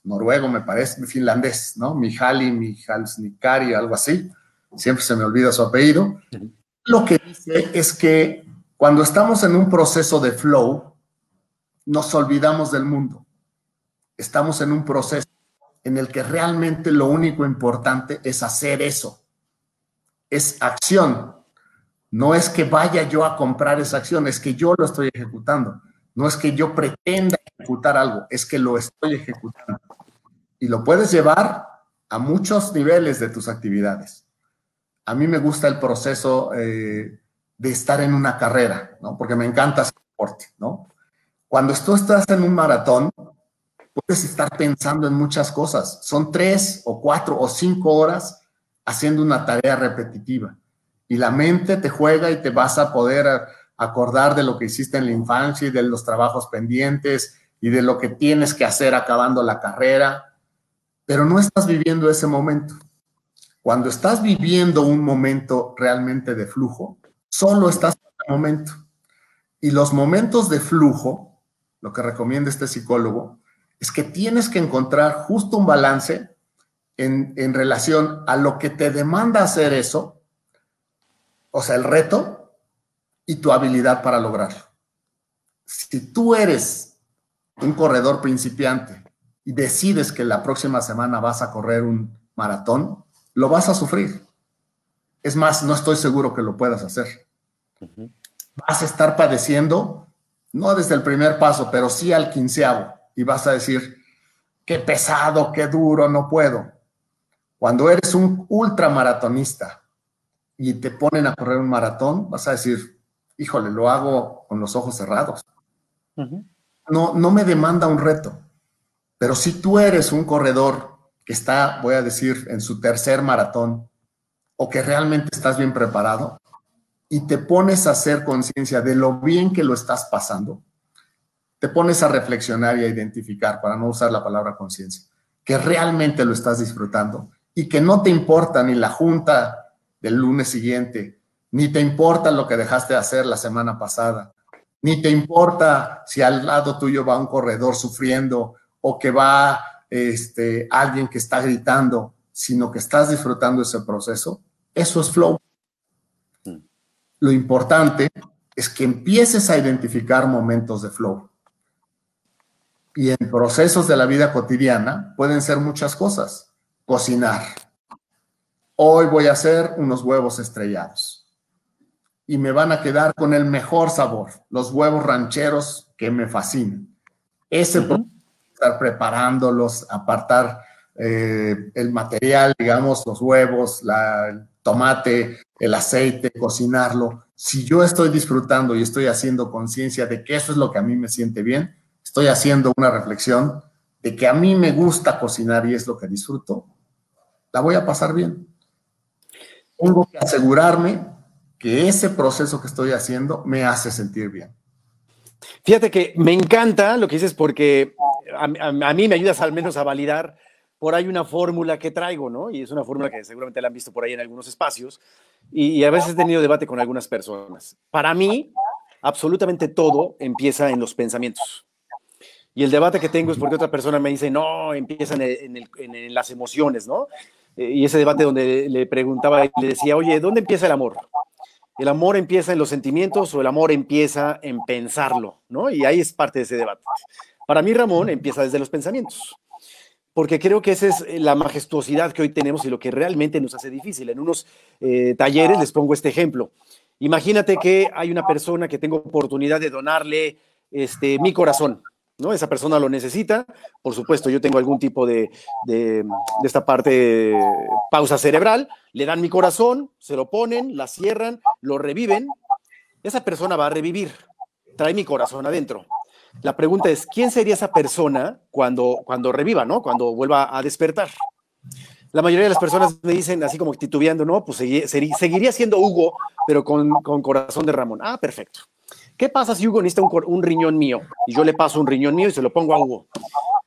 noruego, me parece, finlandés, ¿no? Mihaly Mihalsnikari, algo así siempre se me olvida su apellido, lo que dice es que cuando estamos en un proceso de flow, nos olvidamos del mundo. Estamos en un proceso en el que realmente lo único importante es hacer eso. Es acción. No es que vaya yo a comprar esa acción, es que yo lo estoy ejecutando. No es que yo pretenda ejecutar algo, es que lo estoy ejecutando. Y lo puedes llevar a muchos niveles de tus actividades a mí me gusta el proceso eh, de estar en una carrera, ¿no? Porque me encanta ese deporte, ¿no? Cuando tú estás en un maratón, puedes estar pensando en muchas cosas. Son tres o cuatro o cinco horas haciendo una tarea repetitiva. Y la mente te juega y te vas a poder acordar de lo que hiciste en la infancia y de los trabajos pendientes y de lo que tienes que hacer acabando la carrera, pero no estás viviendo ese momento. Cuando estás viviendo un momento realmente de flujo, solo estás en el momento. Y los momentos de flujo, lo que recomienda este psicólogo, es que tienes que encontrar justo un balance en, en relación a lo que te demanda hacer eso, o sea, el reto y tu habilidad para lograrlo. Si tú eres un corredor principiante y decides que la próxima semana vas a correr un maratón, lo vas a sufrir. Es más, no estoy seguro que lo puedas hacer. Vas a estar padeciendo, no desde el primer paso, pero sí al quinceavo, y vas a decir, qué pesado, qué duro, no puedo. Cuando eres un ultramaratonista y te ponen a correr un maratón, vas a decir, híjole, lo hago con los ojos cerrados. No, no me demanda un reto. Pero si tú eres un corredor que está, voy a decir, en su tercer maratón, o que realmente estás bien preparado, y te pones a hacer conciencia de lo bien que lo estás pasando, te pones a reflexionar y a identificar, para no usar la palabra conciencia, que realmente lo estás disfrutando y que no te importa ni la junta del lunes siguiente, ni te importa lo que dejaste de hacer la semana pasada, ni te importa si al lado tuyo va un corredor sufriendo o que va este, alguien que está gritando, sino que estás disfrutando ese proceso, eso es flow. Lo importante es que empieces a identificar momentos de flow. Y en procesos de la vida cotidiana pueden ser muchas cosas. Cocinar. Hoy voy a hacer unos huevos estrellados. Y me van a quedar con el mejor sabor, los huevos rancheros que me fascinan. Ese estar preparándolos, apartar eh, el material, digamos, los huevos, la, tomate, el aceite, cocinarlo. Si yo estoy disfrutando y estoy haciendo conciencia de que eso es lo que a mí me siente bien, estoy haciendo una reflexión de que a mí me gusta cocinar y es lo que disfruto, la voy a pasar bien. Tengo que asegurarme que ese proceso que estoy haciendo me hace sentir bien. Fíjate que me encanta lo que dices porque a, mí me ayudas al menos a validar por ahí una fórmula que traigo, ¿no? Y es una fórmula que seguramente la han visto por ahí en algunos espacios y, a veces he tenido debate con algunas personas. Para mí, absolutamente todo empieza en los pensamientos. Y el debate que tengo es porque otra persona me dice, no, empieza en, las emociones, ¿no? Eh, y ese debate donde le preguntaba y le decía, oye, ¿dónde empieza el amor? ¿El amor empieza en los sentimientos o el amor empieza en pensarlo? ¿no? Y ahí es parte de ese debate. Para mí, Ramón, empieza desde los pensamientos porque creo que esa es eh, la majestuosidad que hoy tenemos y lo que realmente nos hace difícil. En unos eh, talleres les pongo este ejemplo. Imagínate que hay una persona que tengo oportunidad de donarle este, mi corazón, Esa persona lo necesita. Por supuesto, yo tengo algún tipo de, de, esta parte pausa cerebral. Le dan mi corazón, se lo ponen, la cierran, lo reviven. Esa persona va a revivir. Trae mi corazón adentro. La pregunta es, ¿quién sería esa persona cuando, cuando reviva, ¿no? Cuando vuelva a despertar. La mayoría de las personas me dicen, así como titubeando, no, pues seguiría siendo Hugo, pero con, corazón de Ramón. Ah, perfecto. ¿Qué pasa si Hugo necesita un, riñón mío y yo le paso un riñón mío y se lo pongo a Hugo?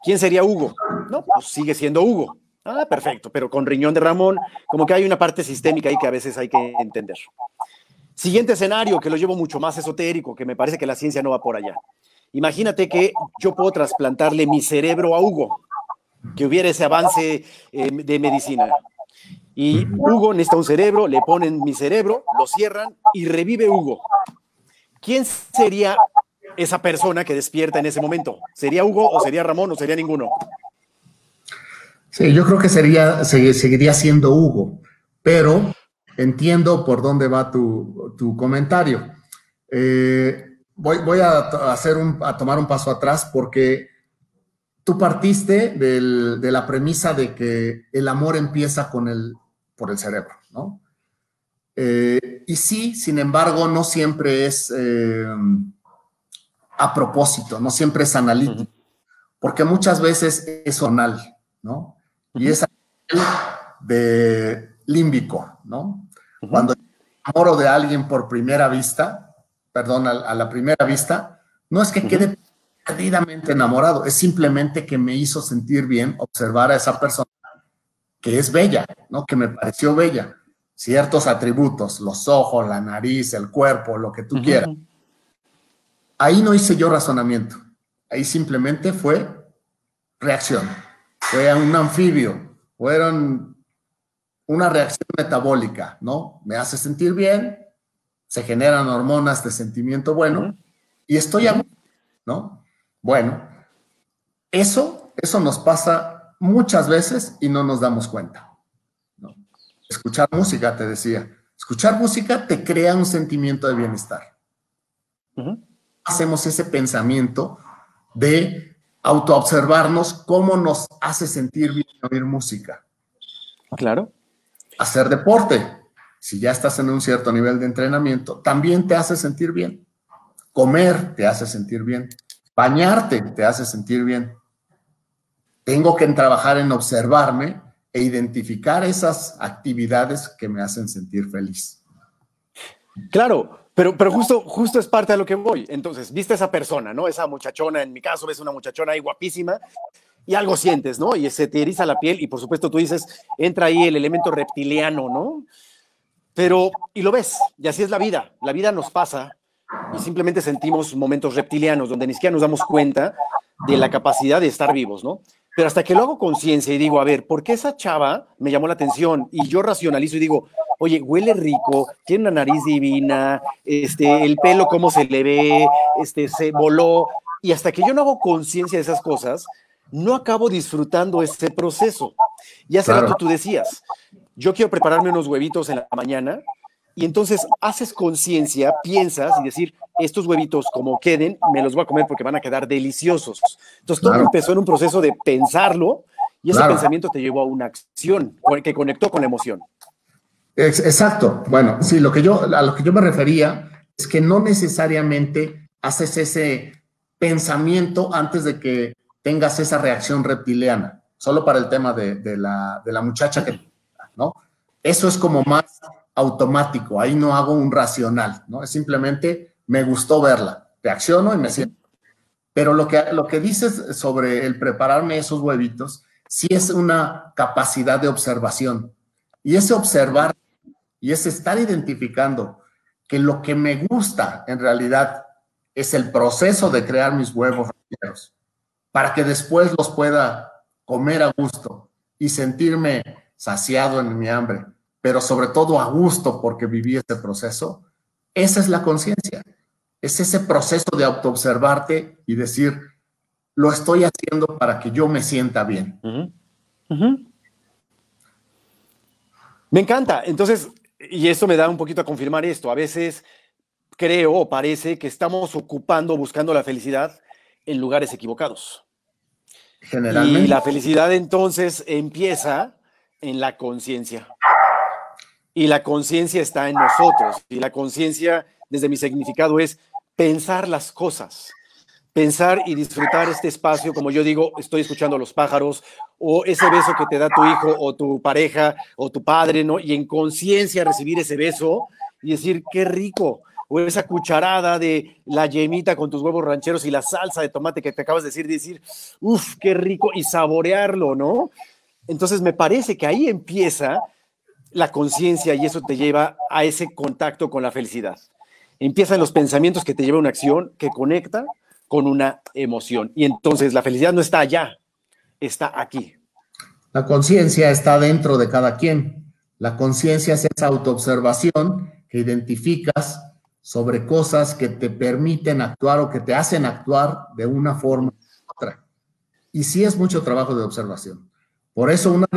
¿Quién sería Hugo? No, pues sigue siendo Hugo. Ah, perfecto, pero con riñón de Ramón, como que hay una parte sistémica ahí que a veces hay que entender. Siguiente escenario, que lo llevo mucho más esotérico, que me parece que la ciencia no va por allá. Imagínate que yo puedo trasplantarle mi cerebro a Hugo, que hubiera ese avance eh, de medicina. Y Hugo necesita un cerebro, le ponen mi cerebro, lo cierran y revive Hugo. ¿Quién sería esa persona que despierta en ese momento? ¿Sería Hugo o sería Ramón o sería ninguno? Sí, yo creo que sería, seguiría siendo Hugo, pero entiendo por dónde va tu, tu comentario. Eh, voy, a, hacer a tomar un paso atrás porque tú partiste de la premisa de que el amor empieza con el, por el cerebro, ¿no? Eh, y sí, sin embargo, no siempre es eh, a propósito, no siempre es analítico, porque muchas veces es zonal, ¿no? Y es de límbico, ¿no? Cuando enamoro de alguien por primera vista, perdón, a, la primera vista, no es que quede perdidamente enamorado, es simplemente que me hizo sentir bien observar a esa persona que es bella, ¿no? Que me pareció bella. Ciertos atributos, los ojos, la nariz, el cuerpo, lo que tú quieras. Ahí no hice yo razonamiento. Ahí simplemente fue reacción. Fue un anfibio. Fueron una reacción metabólica, ¿no? Me hace sentir bien, se generan hormonas de sentimiento bueno y estoy a ¿no? Bueno, eso, eso nos pasa muchas veces y no nos damos cuenta. Escuchar música, te decía. Escuchar música te crea un sentimiento de bienestar. Hacemos ese pensamiento de autoobservarnos cómo nos hace sentir bien oír música. Claro. Hacer deporte si ya estás en un cierto nivel de entrenamiento, también te hace sentir bien. Comer te hace sentir bien. Bañarte te hace sentir bien. tengo que trabajar en observarme e identificar esas actividades que me hacen sentir feliz. Claro, pero, pero justo, justo es parte de lo que voy. Entonces, viste esa persona, ¿no? Esa muchachona, en mi caso, ves una muchachona ahí guapísima y algo sientes, ¿no? Y se te eriza la piel y por supuesto tú dices, entra ahí el elemento reptiliano, ¿no? Pero, y lo ves, y así es la vida. La vida nos pasa y simplemente sentimos momentos reptilianos donde ni siquiera nos damos cuenta de la capacidad de estar vivos, ¿no? Pero hasta que lo hago conciencia y digo, a ver, ¿por qué esa chava me llamó la atención? Y yo racionalizo y digo, oye, huele rico, tiene una nariz divina, este, el pelo cómo se le ve, este, se voló. Y hasta que yo no hago conciencia de esas cosas, no acabo disfrutando ese proceso. Y hace rato tú decías, yo quiero prepararme unos huevitos en la mañana y entonces haces conciencia, piensas y decir, estos huevitos como queden, me los voy a comer porque van a quedar deliciosos. Entonces todo empezó en un proceso de pensarlo y ese pensamiento te llevó a una acción que conectó con la emoción. Exacto. Bueno, sí, lo que yo, a lo que yo me refería es que no necesariamente haces ese pensamiento antes de que tengas esa reacción reptiliana, solo para el tema de, de, la, de la muchacha que, ¿no? Eso es como más automático, ahí no hago un racional, ¿no? Es simplemente me gustó verla, reacciono y me siento. Pero lo que, lo que dices sobre el prepararme esos huevitos, sí es una capacidad de observación. Y ese observar y ese estar identificando que lo que me gusta en realidad es el proceso de crear mis huevos rancheros, para que después los pueda comer a gusto y sentirme saciado en mi hambre pero sobre todo a gusto porque viví ese proceso, esa es la conciencia. Es ese proceso de autoobservarte y decir, lo estoy haciendo para que yo me sienta bien. Me encanta. Entonces, y eso me da un poquito a confirmar esto. A veces creo o parece que estamos ocupando, buscando la felicidad en lugares equivocados. Generalmente. Y la felicidad entonces empieza en la conciencia y la conciencia está en nosotros. Y la conciencia, desde mi significado, es pensar las cosas, pensar y disfrutar este espacio, como yo digo, estoy escuchando a los pájaros, o ese beso que te da tu hijo o tu pareja o tu padre, ¿no? Y en conciencia recibir ese beso y decir, qué rico, o esa cucharada de la yemita con tus huevos rancheros y la salsa de tomate que te acabas de decir, decir, uff, qué rico, y saborearlo, ¿no? Entonces me parece que ahí empieza la conciencia y eso te lleva a ese contacto con la felicidad. Empiezan los pensamientos que te llevan a una acción que conecta con una emoción. Y entonces la felicidad no está allá, está aquí. La conciencia está dentro de cada quien. La conciencia es esa autoobservación que identificas sobre cosas que te permiten actuar o que te hacen actuar de una forma u otra. Y sí es mucho trabajo de observación. Por eso una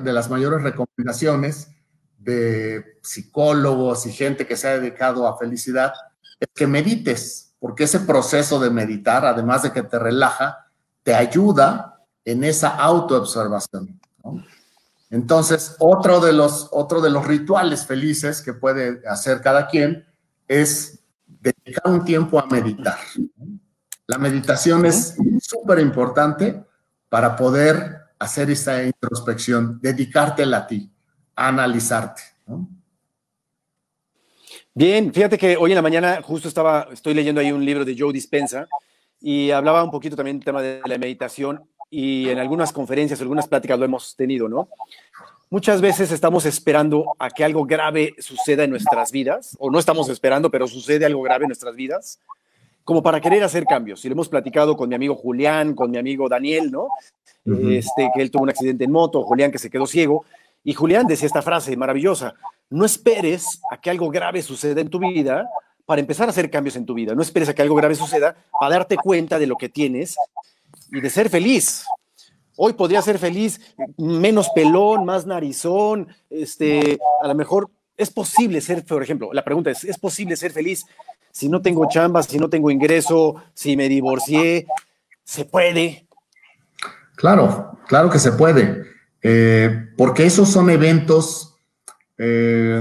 de las mayores recomendaciones de psicólogos y gente que se ha dedicado a felicidad, es que medites, porque ese proceso de meditar, además de que te relaja, te ayuda en esa autoobservación. Entonces, otro de, los, otro de los rituales felices que puede hacer cada quien es dedicar un tiempo a meditar. La meditación es súper importante para poder hacer esa introspección, dedicártela a ti analizarte. Bien, fíjate que hoy en la mañana justo estaba, estoy leyendo ahí un libro de Joe Dispensa y hablaba un poquito también del tema de la meditación y en algunas conferencias, algunas pláticas lo hemos tenido, ¿no? Muchas veces estamos esperando a que algo grave suceda en nuestras vidas, o no estamos esperando, pero sucede algo grave en nuestras vidas, como para querer hacer cambios. Y lo hemos platicado con mi amigo Julián, con mi amigo Daniel, ¿no? este, que él tuvo un accidente en moto, Julián que se quedó ciego, y Julián decía esta frase maravillosa, no esperes a que algo grave suceda en tu vida para empezar a hacer cambios en tu vida, no esperes a que algo grave suceda para darte cuenta de lo que tienes y de ser feliz. Hoy podría ser feliz, menos pelón, más narizón, este, a lo mejor es posible ser, por ejemplo, la pregunta es, ¿es posible ser feliz si no tengo chamba, si no tengo ingreso, si me divorcié? ¿Se puede? Claro, claro que se puede. Eh, porque esos son eventos eh,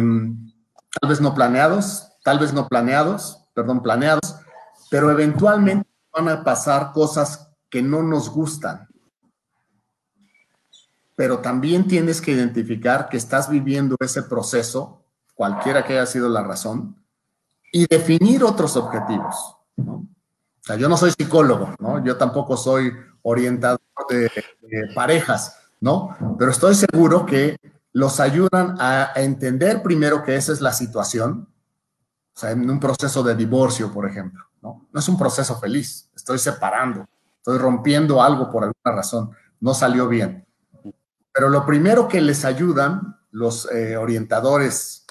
tal vez no planeados, tal vez no planeados, perdón, planeados, pero eventualmente van a pasar cosas que no nos gustan. pero también tienes que identificar que estás viviendo ese proceso, cualquiera que haya sido la razón, y definir otros objetivos. O sea, yo no soy psicólogo, ¿no? Yo tampoco soy orientador de, parejas, ¿no? Pero estoy seguro que los ayudan a, entender primero que esa es la situación, o sea, en un proceso de divorcio, por ejemplo, ¿no? No es un proceso feliz, estoy separando, estoy rompiendo algo por alguna razón, no salió bien. Pero lo primero que les ayudan los eh, orientadores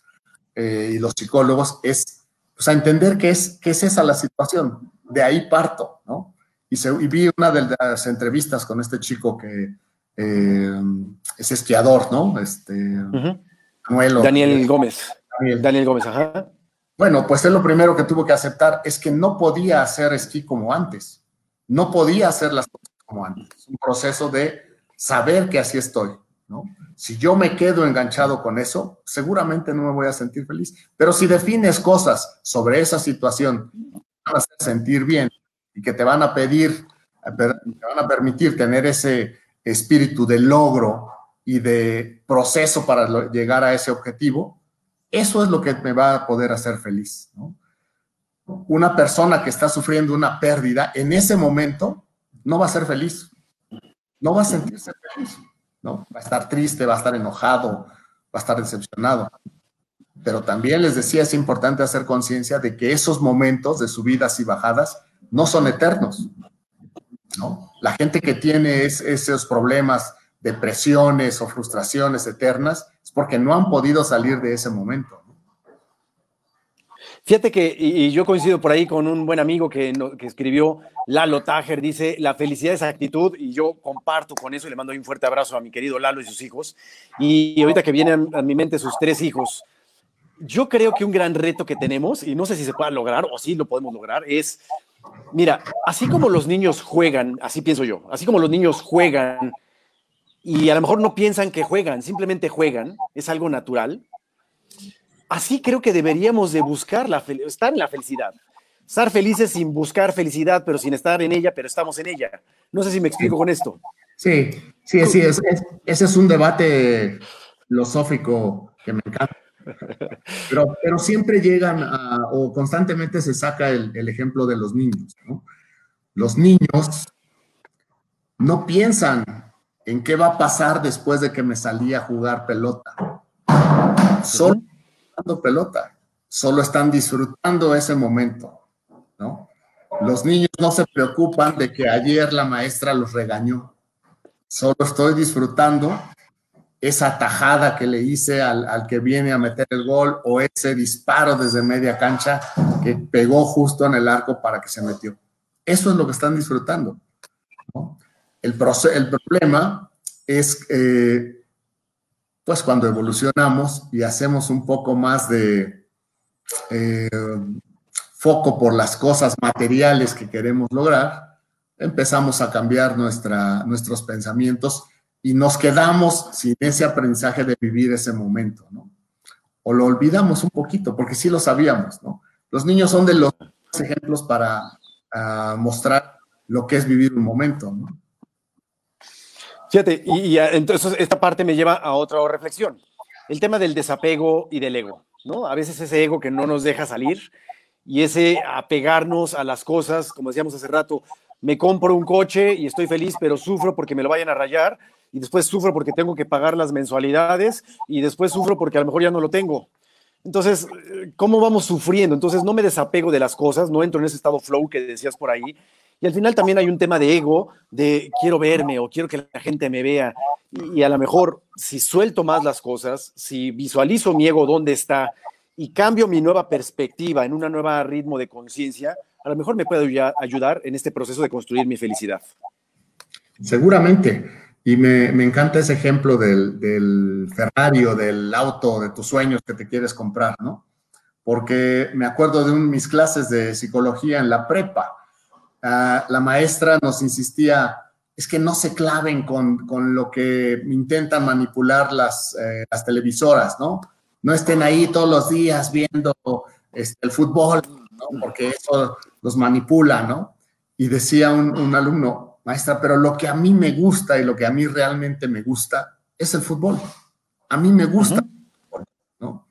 eh, y los psicólogos es pues, a entender qué es, qué es esa la situación. De ahí parto, ¿no? Y, vi una de las entrevistas con este chico que eh, es esquiador, ¿no? Este, Daniel Gómez. Daniel. Daniel Gómez, ajá. Bueno, pues él lo primero que tuvo que aceptar es que no podía hacer esquí como antes. No podía hacer las cosas como antes. Es un proceso de saber que así estoy, ¿no? Si yo me quedo enganchado con eso, seguramente no me voy a sentir feliz. Pero si defines cosas sobre esa situación, van a hacer sentir bien y que te van a pedir, te van a permitir tener ese espíritu de logro y de proceso para llegar a ese objetivo, eso es lo que me va a poder hacer feliz. Una persona que está sufriendo una pérdida en ese momento no va a ser feliz no va a sentirse feliz, ¿no? Va a estar triste, va a estar enojado, va a estar decepcionado. Pero también les decía, es importante hacer conciencia de que esos momentos de subidas y bajadas no son eternos, La gente que tiene esos problemas, depresiones o frustraciones eternas, es porque no han podido salir de ese momento. Fíjate que, y, yo coincido por ahí con un buen amigo que, que escribió, Lalo Tajer, dice, la felicidad es actitud, y yo comparto con eso y le mando un fuerte abrazo a mi querido Lalo y sus hijos. Y ahorita que vienen a mi mente sus tres hijos, yo creo que un gran reto que tenemos, y no sé si se pueda lograr o si lo podemos lograr, es, mira, así como los niños juegan, así pienso yo, así como los niños juegan y a lo mejor no piensan que juegan, simplemente juegan, es algo natural así creo que deberíamos de buscar la estar en la felicidad. Estar felices sin buscar felicidad, pero sin estar en ella, pero estamos en ella. No sé si me explico con esto. Sí, sí, sí, es, ese es un debate filosófico que me encanta. Pero, siempre llegan o constantemente se saca el, ejemplo de los niños. Los niños no piensan en qué va a pasar después de que me salí a jugar pelota. Solo pelota, solo están disfrutando ese momento, ¿no? Los niños no se preocupan de que ayer la maestra los regañó, solo estoy disfrutando esa tajada que le hice al, al, que viene a meter el gol o ese disparo desde media cancha que pegó justo en el arco para que se metió. Eso es lo que están disfrutando. El, el, problema es eh, pues cuando evolucionamos y hacemos un poco más de eh, foco por las cosas materiales que queremos lograr, empezamos a cambiar nuestra, nuestros pensamientos y nos quedamos sin ese aprendizaje de vivir ese momento, ¿no? O lo olvidamos un poquito, porque sí lo sabíamos, ¿no? Los niños son de los ejemplos para uh, mostrar lo que es vivir un momento, ¿no? Fíjate, y, entonces esta parte me lleva a otra reflexión. El tema del desapego y del ego, ¿no? A veces ese ego que no nos deja salir y ese apegarnos a las cosas, como decíamos hace rato, me compro un coche y estoy feliz, pero sufro porque me lo vayan a rayar y después sufro porque tengo que pagar las mensualidades y después sufro porque a lo mejor ya no lo tengo. Entonces, ¿cómo vamos sufriendo? Entonces, no me desapego de las cosas, no entro en ese estado flow que decías por ahí y al final también hay un tema de ego, de quiero verme o quiero que la gente me vea. Y, a lo mejor si suelto más las cosas, si visualizo mi ego dónde está y cambio mi nueva perspectiva en un nuevo ritmo de conciencia, a lo mejor me puede ayudar en este proceso de construir mi felicidad. Seguramente. Y me, me encanta ese ejemplo del, del Ferrari o del auto de tus sueños que te quieres comprar, ¿no? Porque me acuerdo de un, mis clases de psicología en la prepa Ah, la maestra nos insistía, es que no se claven con, lo que intentan manipular las, eh, las, televisoras, ¿no? No estén ahí todos los días viendo este, el fútbol, ¿no? Porque eso los manipula, ¿no? Y decía un, un alumno, maestra, pero lo que a mí me gusta y lo que a mí realmente me gusta es el fútbol. A mí me gusta, ¿no?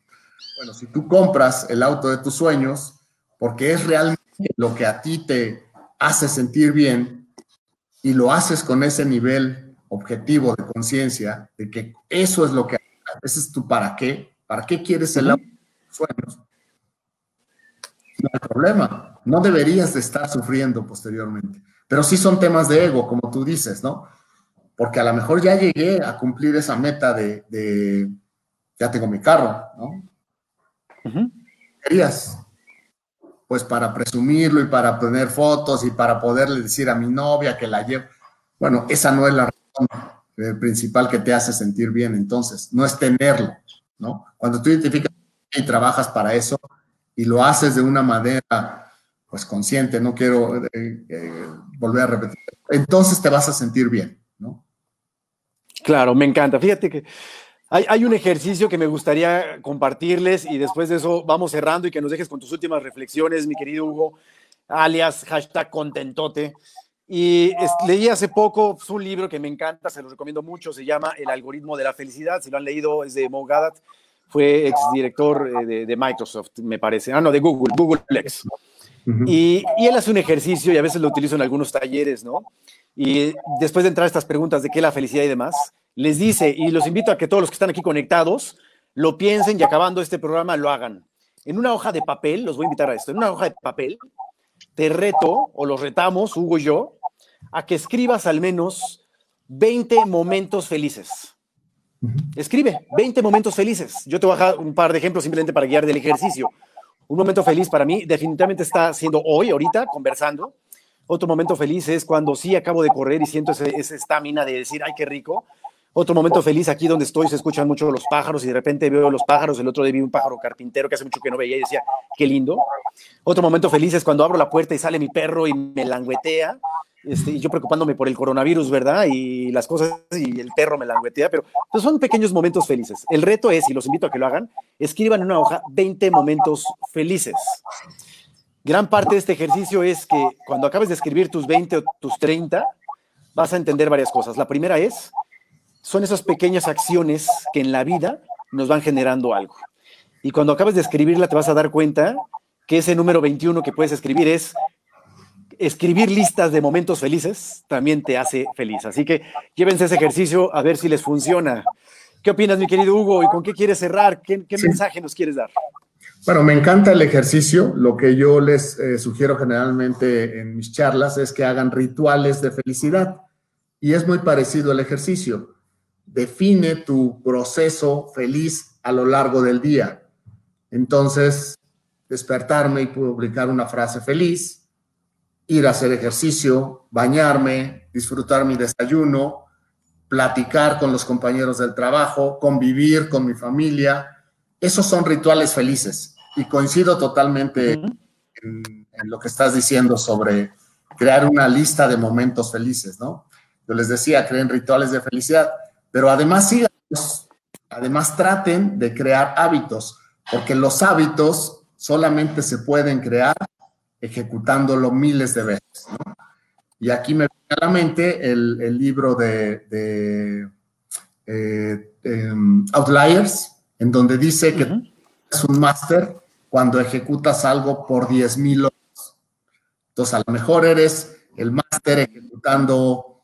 Bueno, si tú compras el auto de tus sueños, porque es realmente lo que a ti te hace sentir bien y lo haces con ese nivel objetivo de conciencia de que eso es lo que ese es tu para qué, para qué quieres el auto de tus sueños. No hay problema, no deberías de estar sufriendo posteriormente, pero sí son temas de ego, como tú dices, ¿no? Porque a lo mejor ya llegué a cumplir esa meta de, ya tengo mi carro, ¿no? Querías, pues para presumirlo y para poner fotos y para poderle decir a mi novia que la llevo. Bueno, esa no es la razón principal que te hace sentir bien, entonces, no es tenerlo, ¿no? Cuando tú identificas y trabajas para eso y lo haces de una manera, pues consciente, no quiero eh, eh, volver a repetir, entonces te vas a sentir bien, ¿no? Claro, me encanta. Fíjate que hay, un ejercicio que me gustaría compartirles y después de eso vamos cerrando y que nos dejes con tus últimas reflexiones, mi querido Hugo, alias hashtag contentote. Y leí hace poco un libro que me encanta, se lo recomiendo mucho, se llama El algoritmo de la felicidad. Si lo han leído, es de Mo Gadat, fue exdirector eh, de, de Microsoft, me parece. Ah, no, de Google, Google Y, y, él hace un ejercicio y a veces lo utilizo en algunos talleres, ¿no? Y después de entrar a estas preguntas de qué es la felicidad y demás, les dice, y los invito a que todos los que están aquí conectados lo piensen y acabando este programa lo hagan. En una hoja de papel, los voy a invitar a esto, en una hoja de papel, te reto, o los retamos, Hugo y yo, a que escribas al menos 20 momentos felices. Escribe 20 momentos felices. Yo te voy a dejar un par de ejemplos simplemente para guiar del ejercicio. Un momento feliz para mí definitivamente está siendo hoy, ahorita, conversando. Otro momento feliz es cuando sí acabo de correr y siento esa estamina de decir, ay, qué rico. Otro momento feliz aquí donde estoy, se escuchan mucho los pájaros y de repente veo los pájaros. El otro día vi un pájaro carpintero que hace mucho que no veía y decía, qué lindo. Otro momento feliz es cuando abro la puerta y sale mi perro y me languetea. Este, yo preocupándome por el coronavirus, ¿verdad? Y las cosas, y el perro me languetea, pero pues son pequeños momentos felices. El reto es, y los invito a que lo hagan, escriban en una hoja 20 momentos felices. Gran parte de este ejercicio es que cuando acabes de escribir tus 20 o tus 30, vas a entender varias cosas. La primera es, son esas pequeñas acciones que en la vida nos van generando algo. Y cuando acabes de escribirla te vas a dar cuenta que ese número 21 que puedes escribir es escribir listas de momentos felices también te hace feliz. Así que llévense ese ejercicio a ver si les funciona. ¿Qué opinas, mi querido Hugo? ¿Y con qué quieres cerrar? ¿Qué, mensaje nos quieres dar? Bueno, me encanta el ejercicio. Lo que yo les eh, sugiero generalmente en mis charlas es que hagan rituales de felicidad. Y es muy parecido al ejercicio define tu proceso feliz a lo largo del día. Entonces, despertarme y publicar una frase feliz, ir a hacer ejercicio, bañarme, disfrutar mi desayuno, platicar con los compañeros del trabajo, convivir con mi familia. Esos son rituales felices y coincido totalmente en, en, lo que estás diciendo sobre crear una lista de momentos felices, ¿no? Yo les decía, creen rituales de felicidad pero además síganos, además traten de crear hábitos, porque los hábitos solamente se pueden crear ejecutándolo miles de veces. Y aquí me viene a la mente el, libro de, eh, em, Outliers, en donde dice que es un máster cuando ejecutas algo por 10.000 horas. Entonces, a lo mejor eres el máster ejecutando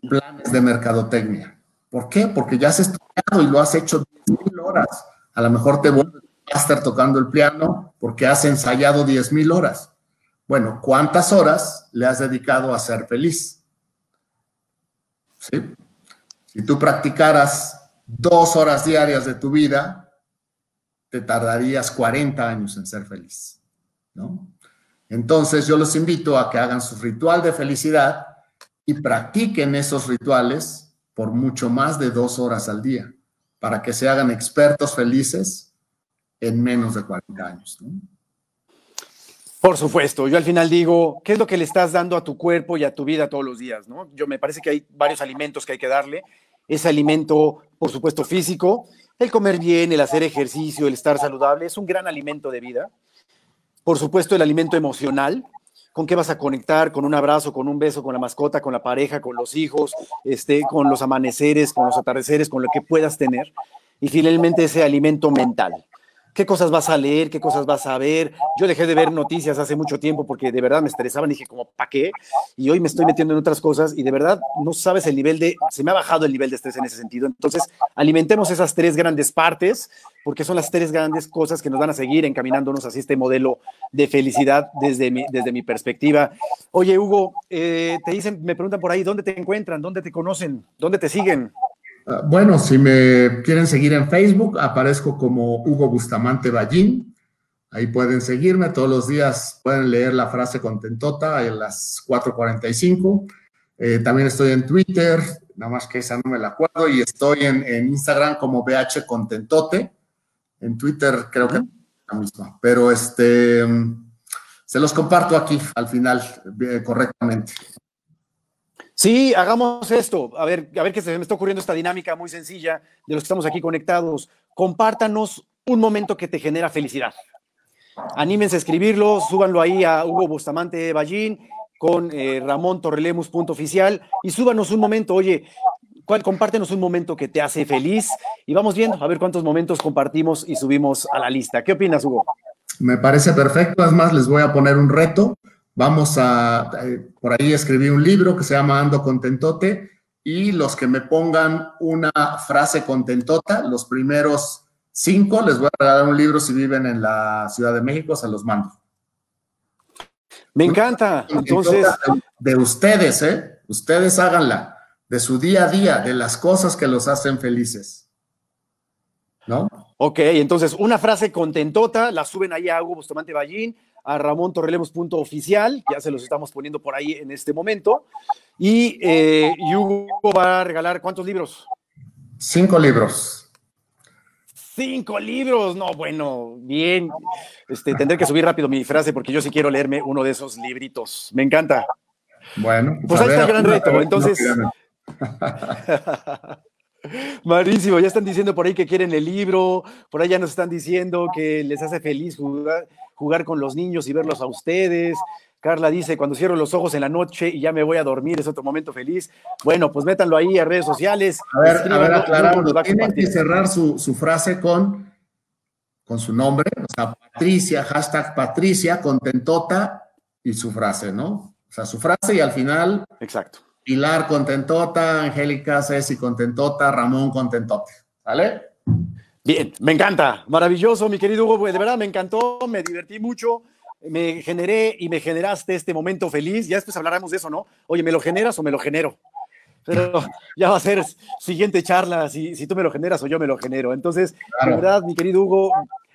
planes de mercadotecnia. ¿Por qué? Porque ya has estudiado y lo has hecho 10.000 horas. A lo mejor te vuelves a estar tocando el piano porque has ensayado 10.000 horas. Bueno, ¿cuántas horas le has dedicado a ser feliz? Si tú practicaras dos horas diarias de tu vida, te tardarías 40 años en ser feliz, ¿no? Entonces yo los invito a que hagan su ritual de felicidad y practiquen esos rituales por mucho más de dos horas al día, para que se hagan expertos felices en menos de 40 años. Por supuesto, yo al final digo, ¿qué es lo que le estás dando a tu cuerpo y a tu vida todos los días? ¿no? Yo me parece que hay varios alimentos que hay que darle. Ese alimento, por supuesto, físico, el comer bien, el hacer ejercicio, el estar saludable, es un gran alimento de vida. Por supuesto, el alimento emocional, con qué vas a conectar, con un abrazo, con un beso, con la mascota, con la pareja, con los hijos, este, con los amaneceres, con los atardeceres, con lo que puedas tener. Y finalmente ese alimento mental qué cosas vas a leer, qué cosas vas a ver. Yo dejé de ver noticias hace mucho tiempo porque de verdad me estresaban, dije como, ¿para qué? Y hoy me estoy metiendo en otras cosas y de verdad no sabes el nivel de, se me ha bajado el nivel de estrés en ese sentido. Entonces, alimentemos esas tres grandes partes porque son las tres grandes cosas que nos van a seguir encaminándonos hacia este modelo de felicidad desde mi, desde mi perspectiva. Oye, Hugo, eh, te dicen, me preguntan por ahí, ¿dónde te encuentran? ¿Dónde te conocen? ¿Dónde te siguen? Ah, bueno, si me quieren seguir en Facebook, aparezco como Hugo Bustamante Ballín. Ahí pueden seguirme todos los días, pueden leer la frase contentota en las 4.45. Eh, también estoy en Twitter, nada más que esa no me la acuerdo, y estoy en, Instagram como BH Contentote. En Twitter creo que la misma, pero este, se los comparto aquí al final eh, correctamente. Sí, hagamos esto. A ver, a ver que se me está ocurriendo esta dinámica muy sencilla de los que estamos aquí conectados. Compártanos un momento que te genera felicidad. Anímense a escribirlo, súbanlo ahí a Hugo Bustamante Ballín con eh, Ramón Torrelemus punto oficial y súbanos un momento, oye, ¿cuál, compártenos un momento que te hace feliz y vamos viendo a ver cuántos momentos compartimos y subimos a la lista. ¿Qué opinas, Hugo? Me parece perfecto. Además, les voy a poner un reto. Vamos a, eh, por ahí escribí un libro que se llama Ando Contentote y los que me pongan una frase contentota, los primeros cinco, les voy a regalar un libro si viven en la Ciudad de México, se los mando. Me encanta. Entonces, de ustedes, ¿eh? Ustedes háganla, de su día a día, de las cosas que los hacen felices. ¿No? Ok, entonces una frase contentota, la suben ahí a Hugo Bustamante Ballín, a Ramón Torrelemos.oficial, ya se los estamos poniendo por ahí en este momento. Y, eh, Hugo va a regalar cuántos libros? Cinco libros. Cinco libros, no, bueno, bien. Este, tendré que subir rápido mi frase porque yo sí quiero leerme uno de esos libritos. Me encanta. Bueno, pues, ahí está el gran reto. Entonces. Marísimo, ya están diciendo por ahí que quieren el libro, por ahí ya nos están diciendo que les hace feliz jugar, jugar con los niños y verlos a ustedes. Carla dice, cuando cierro los ojos en la noche y ya me voy a dormir, es otro momento feliz. Bueno, pues métanlo ahí a redes sociales. A ver, a ver, aclaramos, tienen que cerrar su, frase con, con su nombre, o sea, Patricia, hashtag Patricia, contentota y su frase, ¿no? O sea, su frase y al final. Exacto. Pilar contentota, Angélica Ceci contentota, Ramón contentote. ¿Vale? Bien, me encanta, maravilloso, mi querido Hugo, de verdad me encantó, me divertí mucho, me generé y me generaste este momento feliz, ya después hablaremos de eso, ¿no? Oye, ¿me lo generas o me lo genero? Pero ya va a ser siguiente charla, si, si tú me lo generas o yo me lo genero. Entonces, de verdad, mi querido Hugo,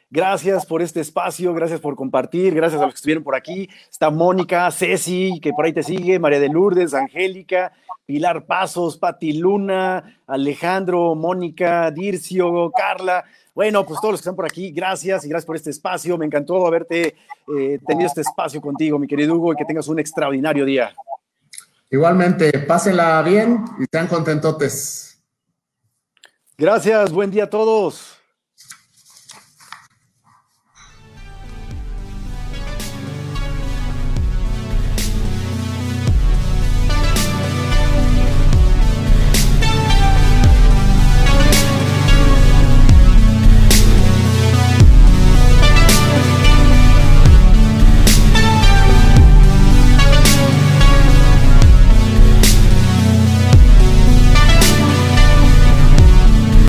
Gracias por este espacio, gracias por compartir, gracias a los que estuvieron por aquí. Está Mónica, Ceci, que por ahí te sigue, María de Lourdes, Angélica, Pilar Pasos, Pati Luna, Alejandro, Mónica, Dircio, Carla. Bueno, pues todos los que están por aquí, gracias y gracias por este espacio. Me encantó haberte eh, tenido este espacio contigo, mi querido Hugo, y que tengas un extraordinario día. Igualmente, pásela bien y sean contentotes. Gracias, buen día a todos.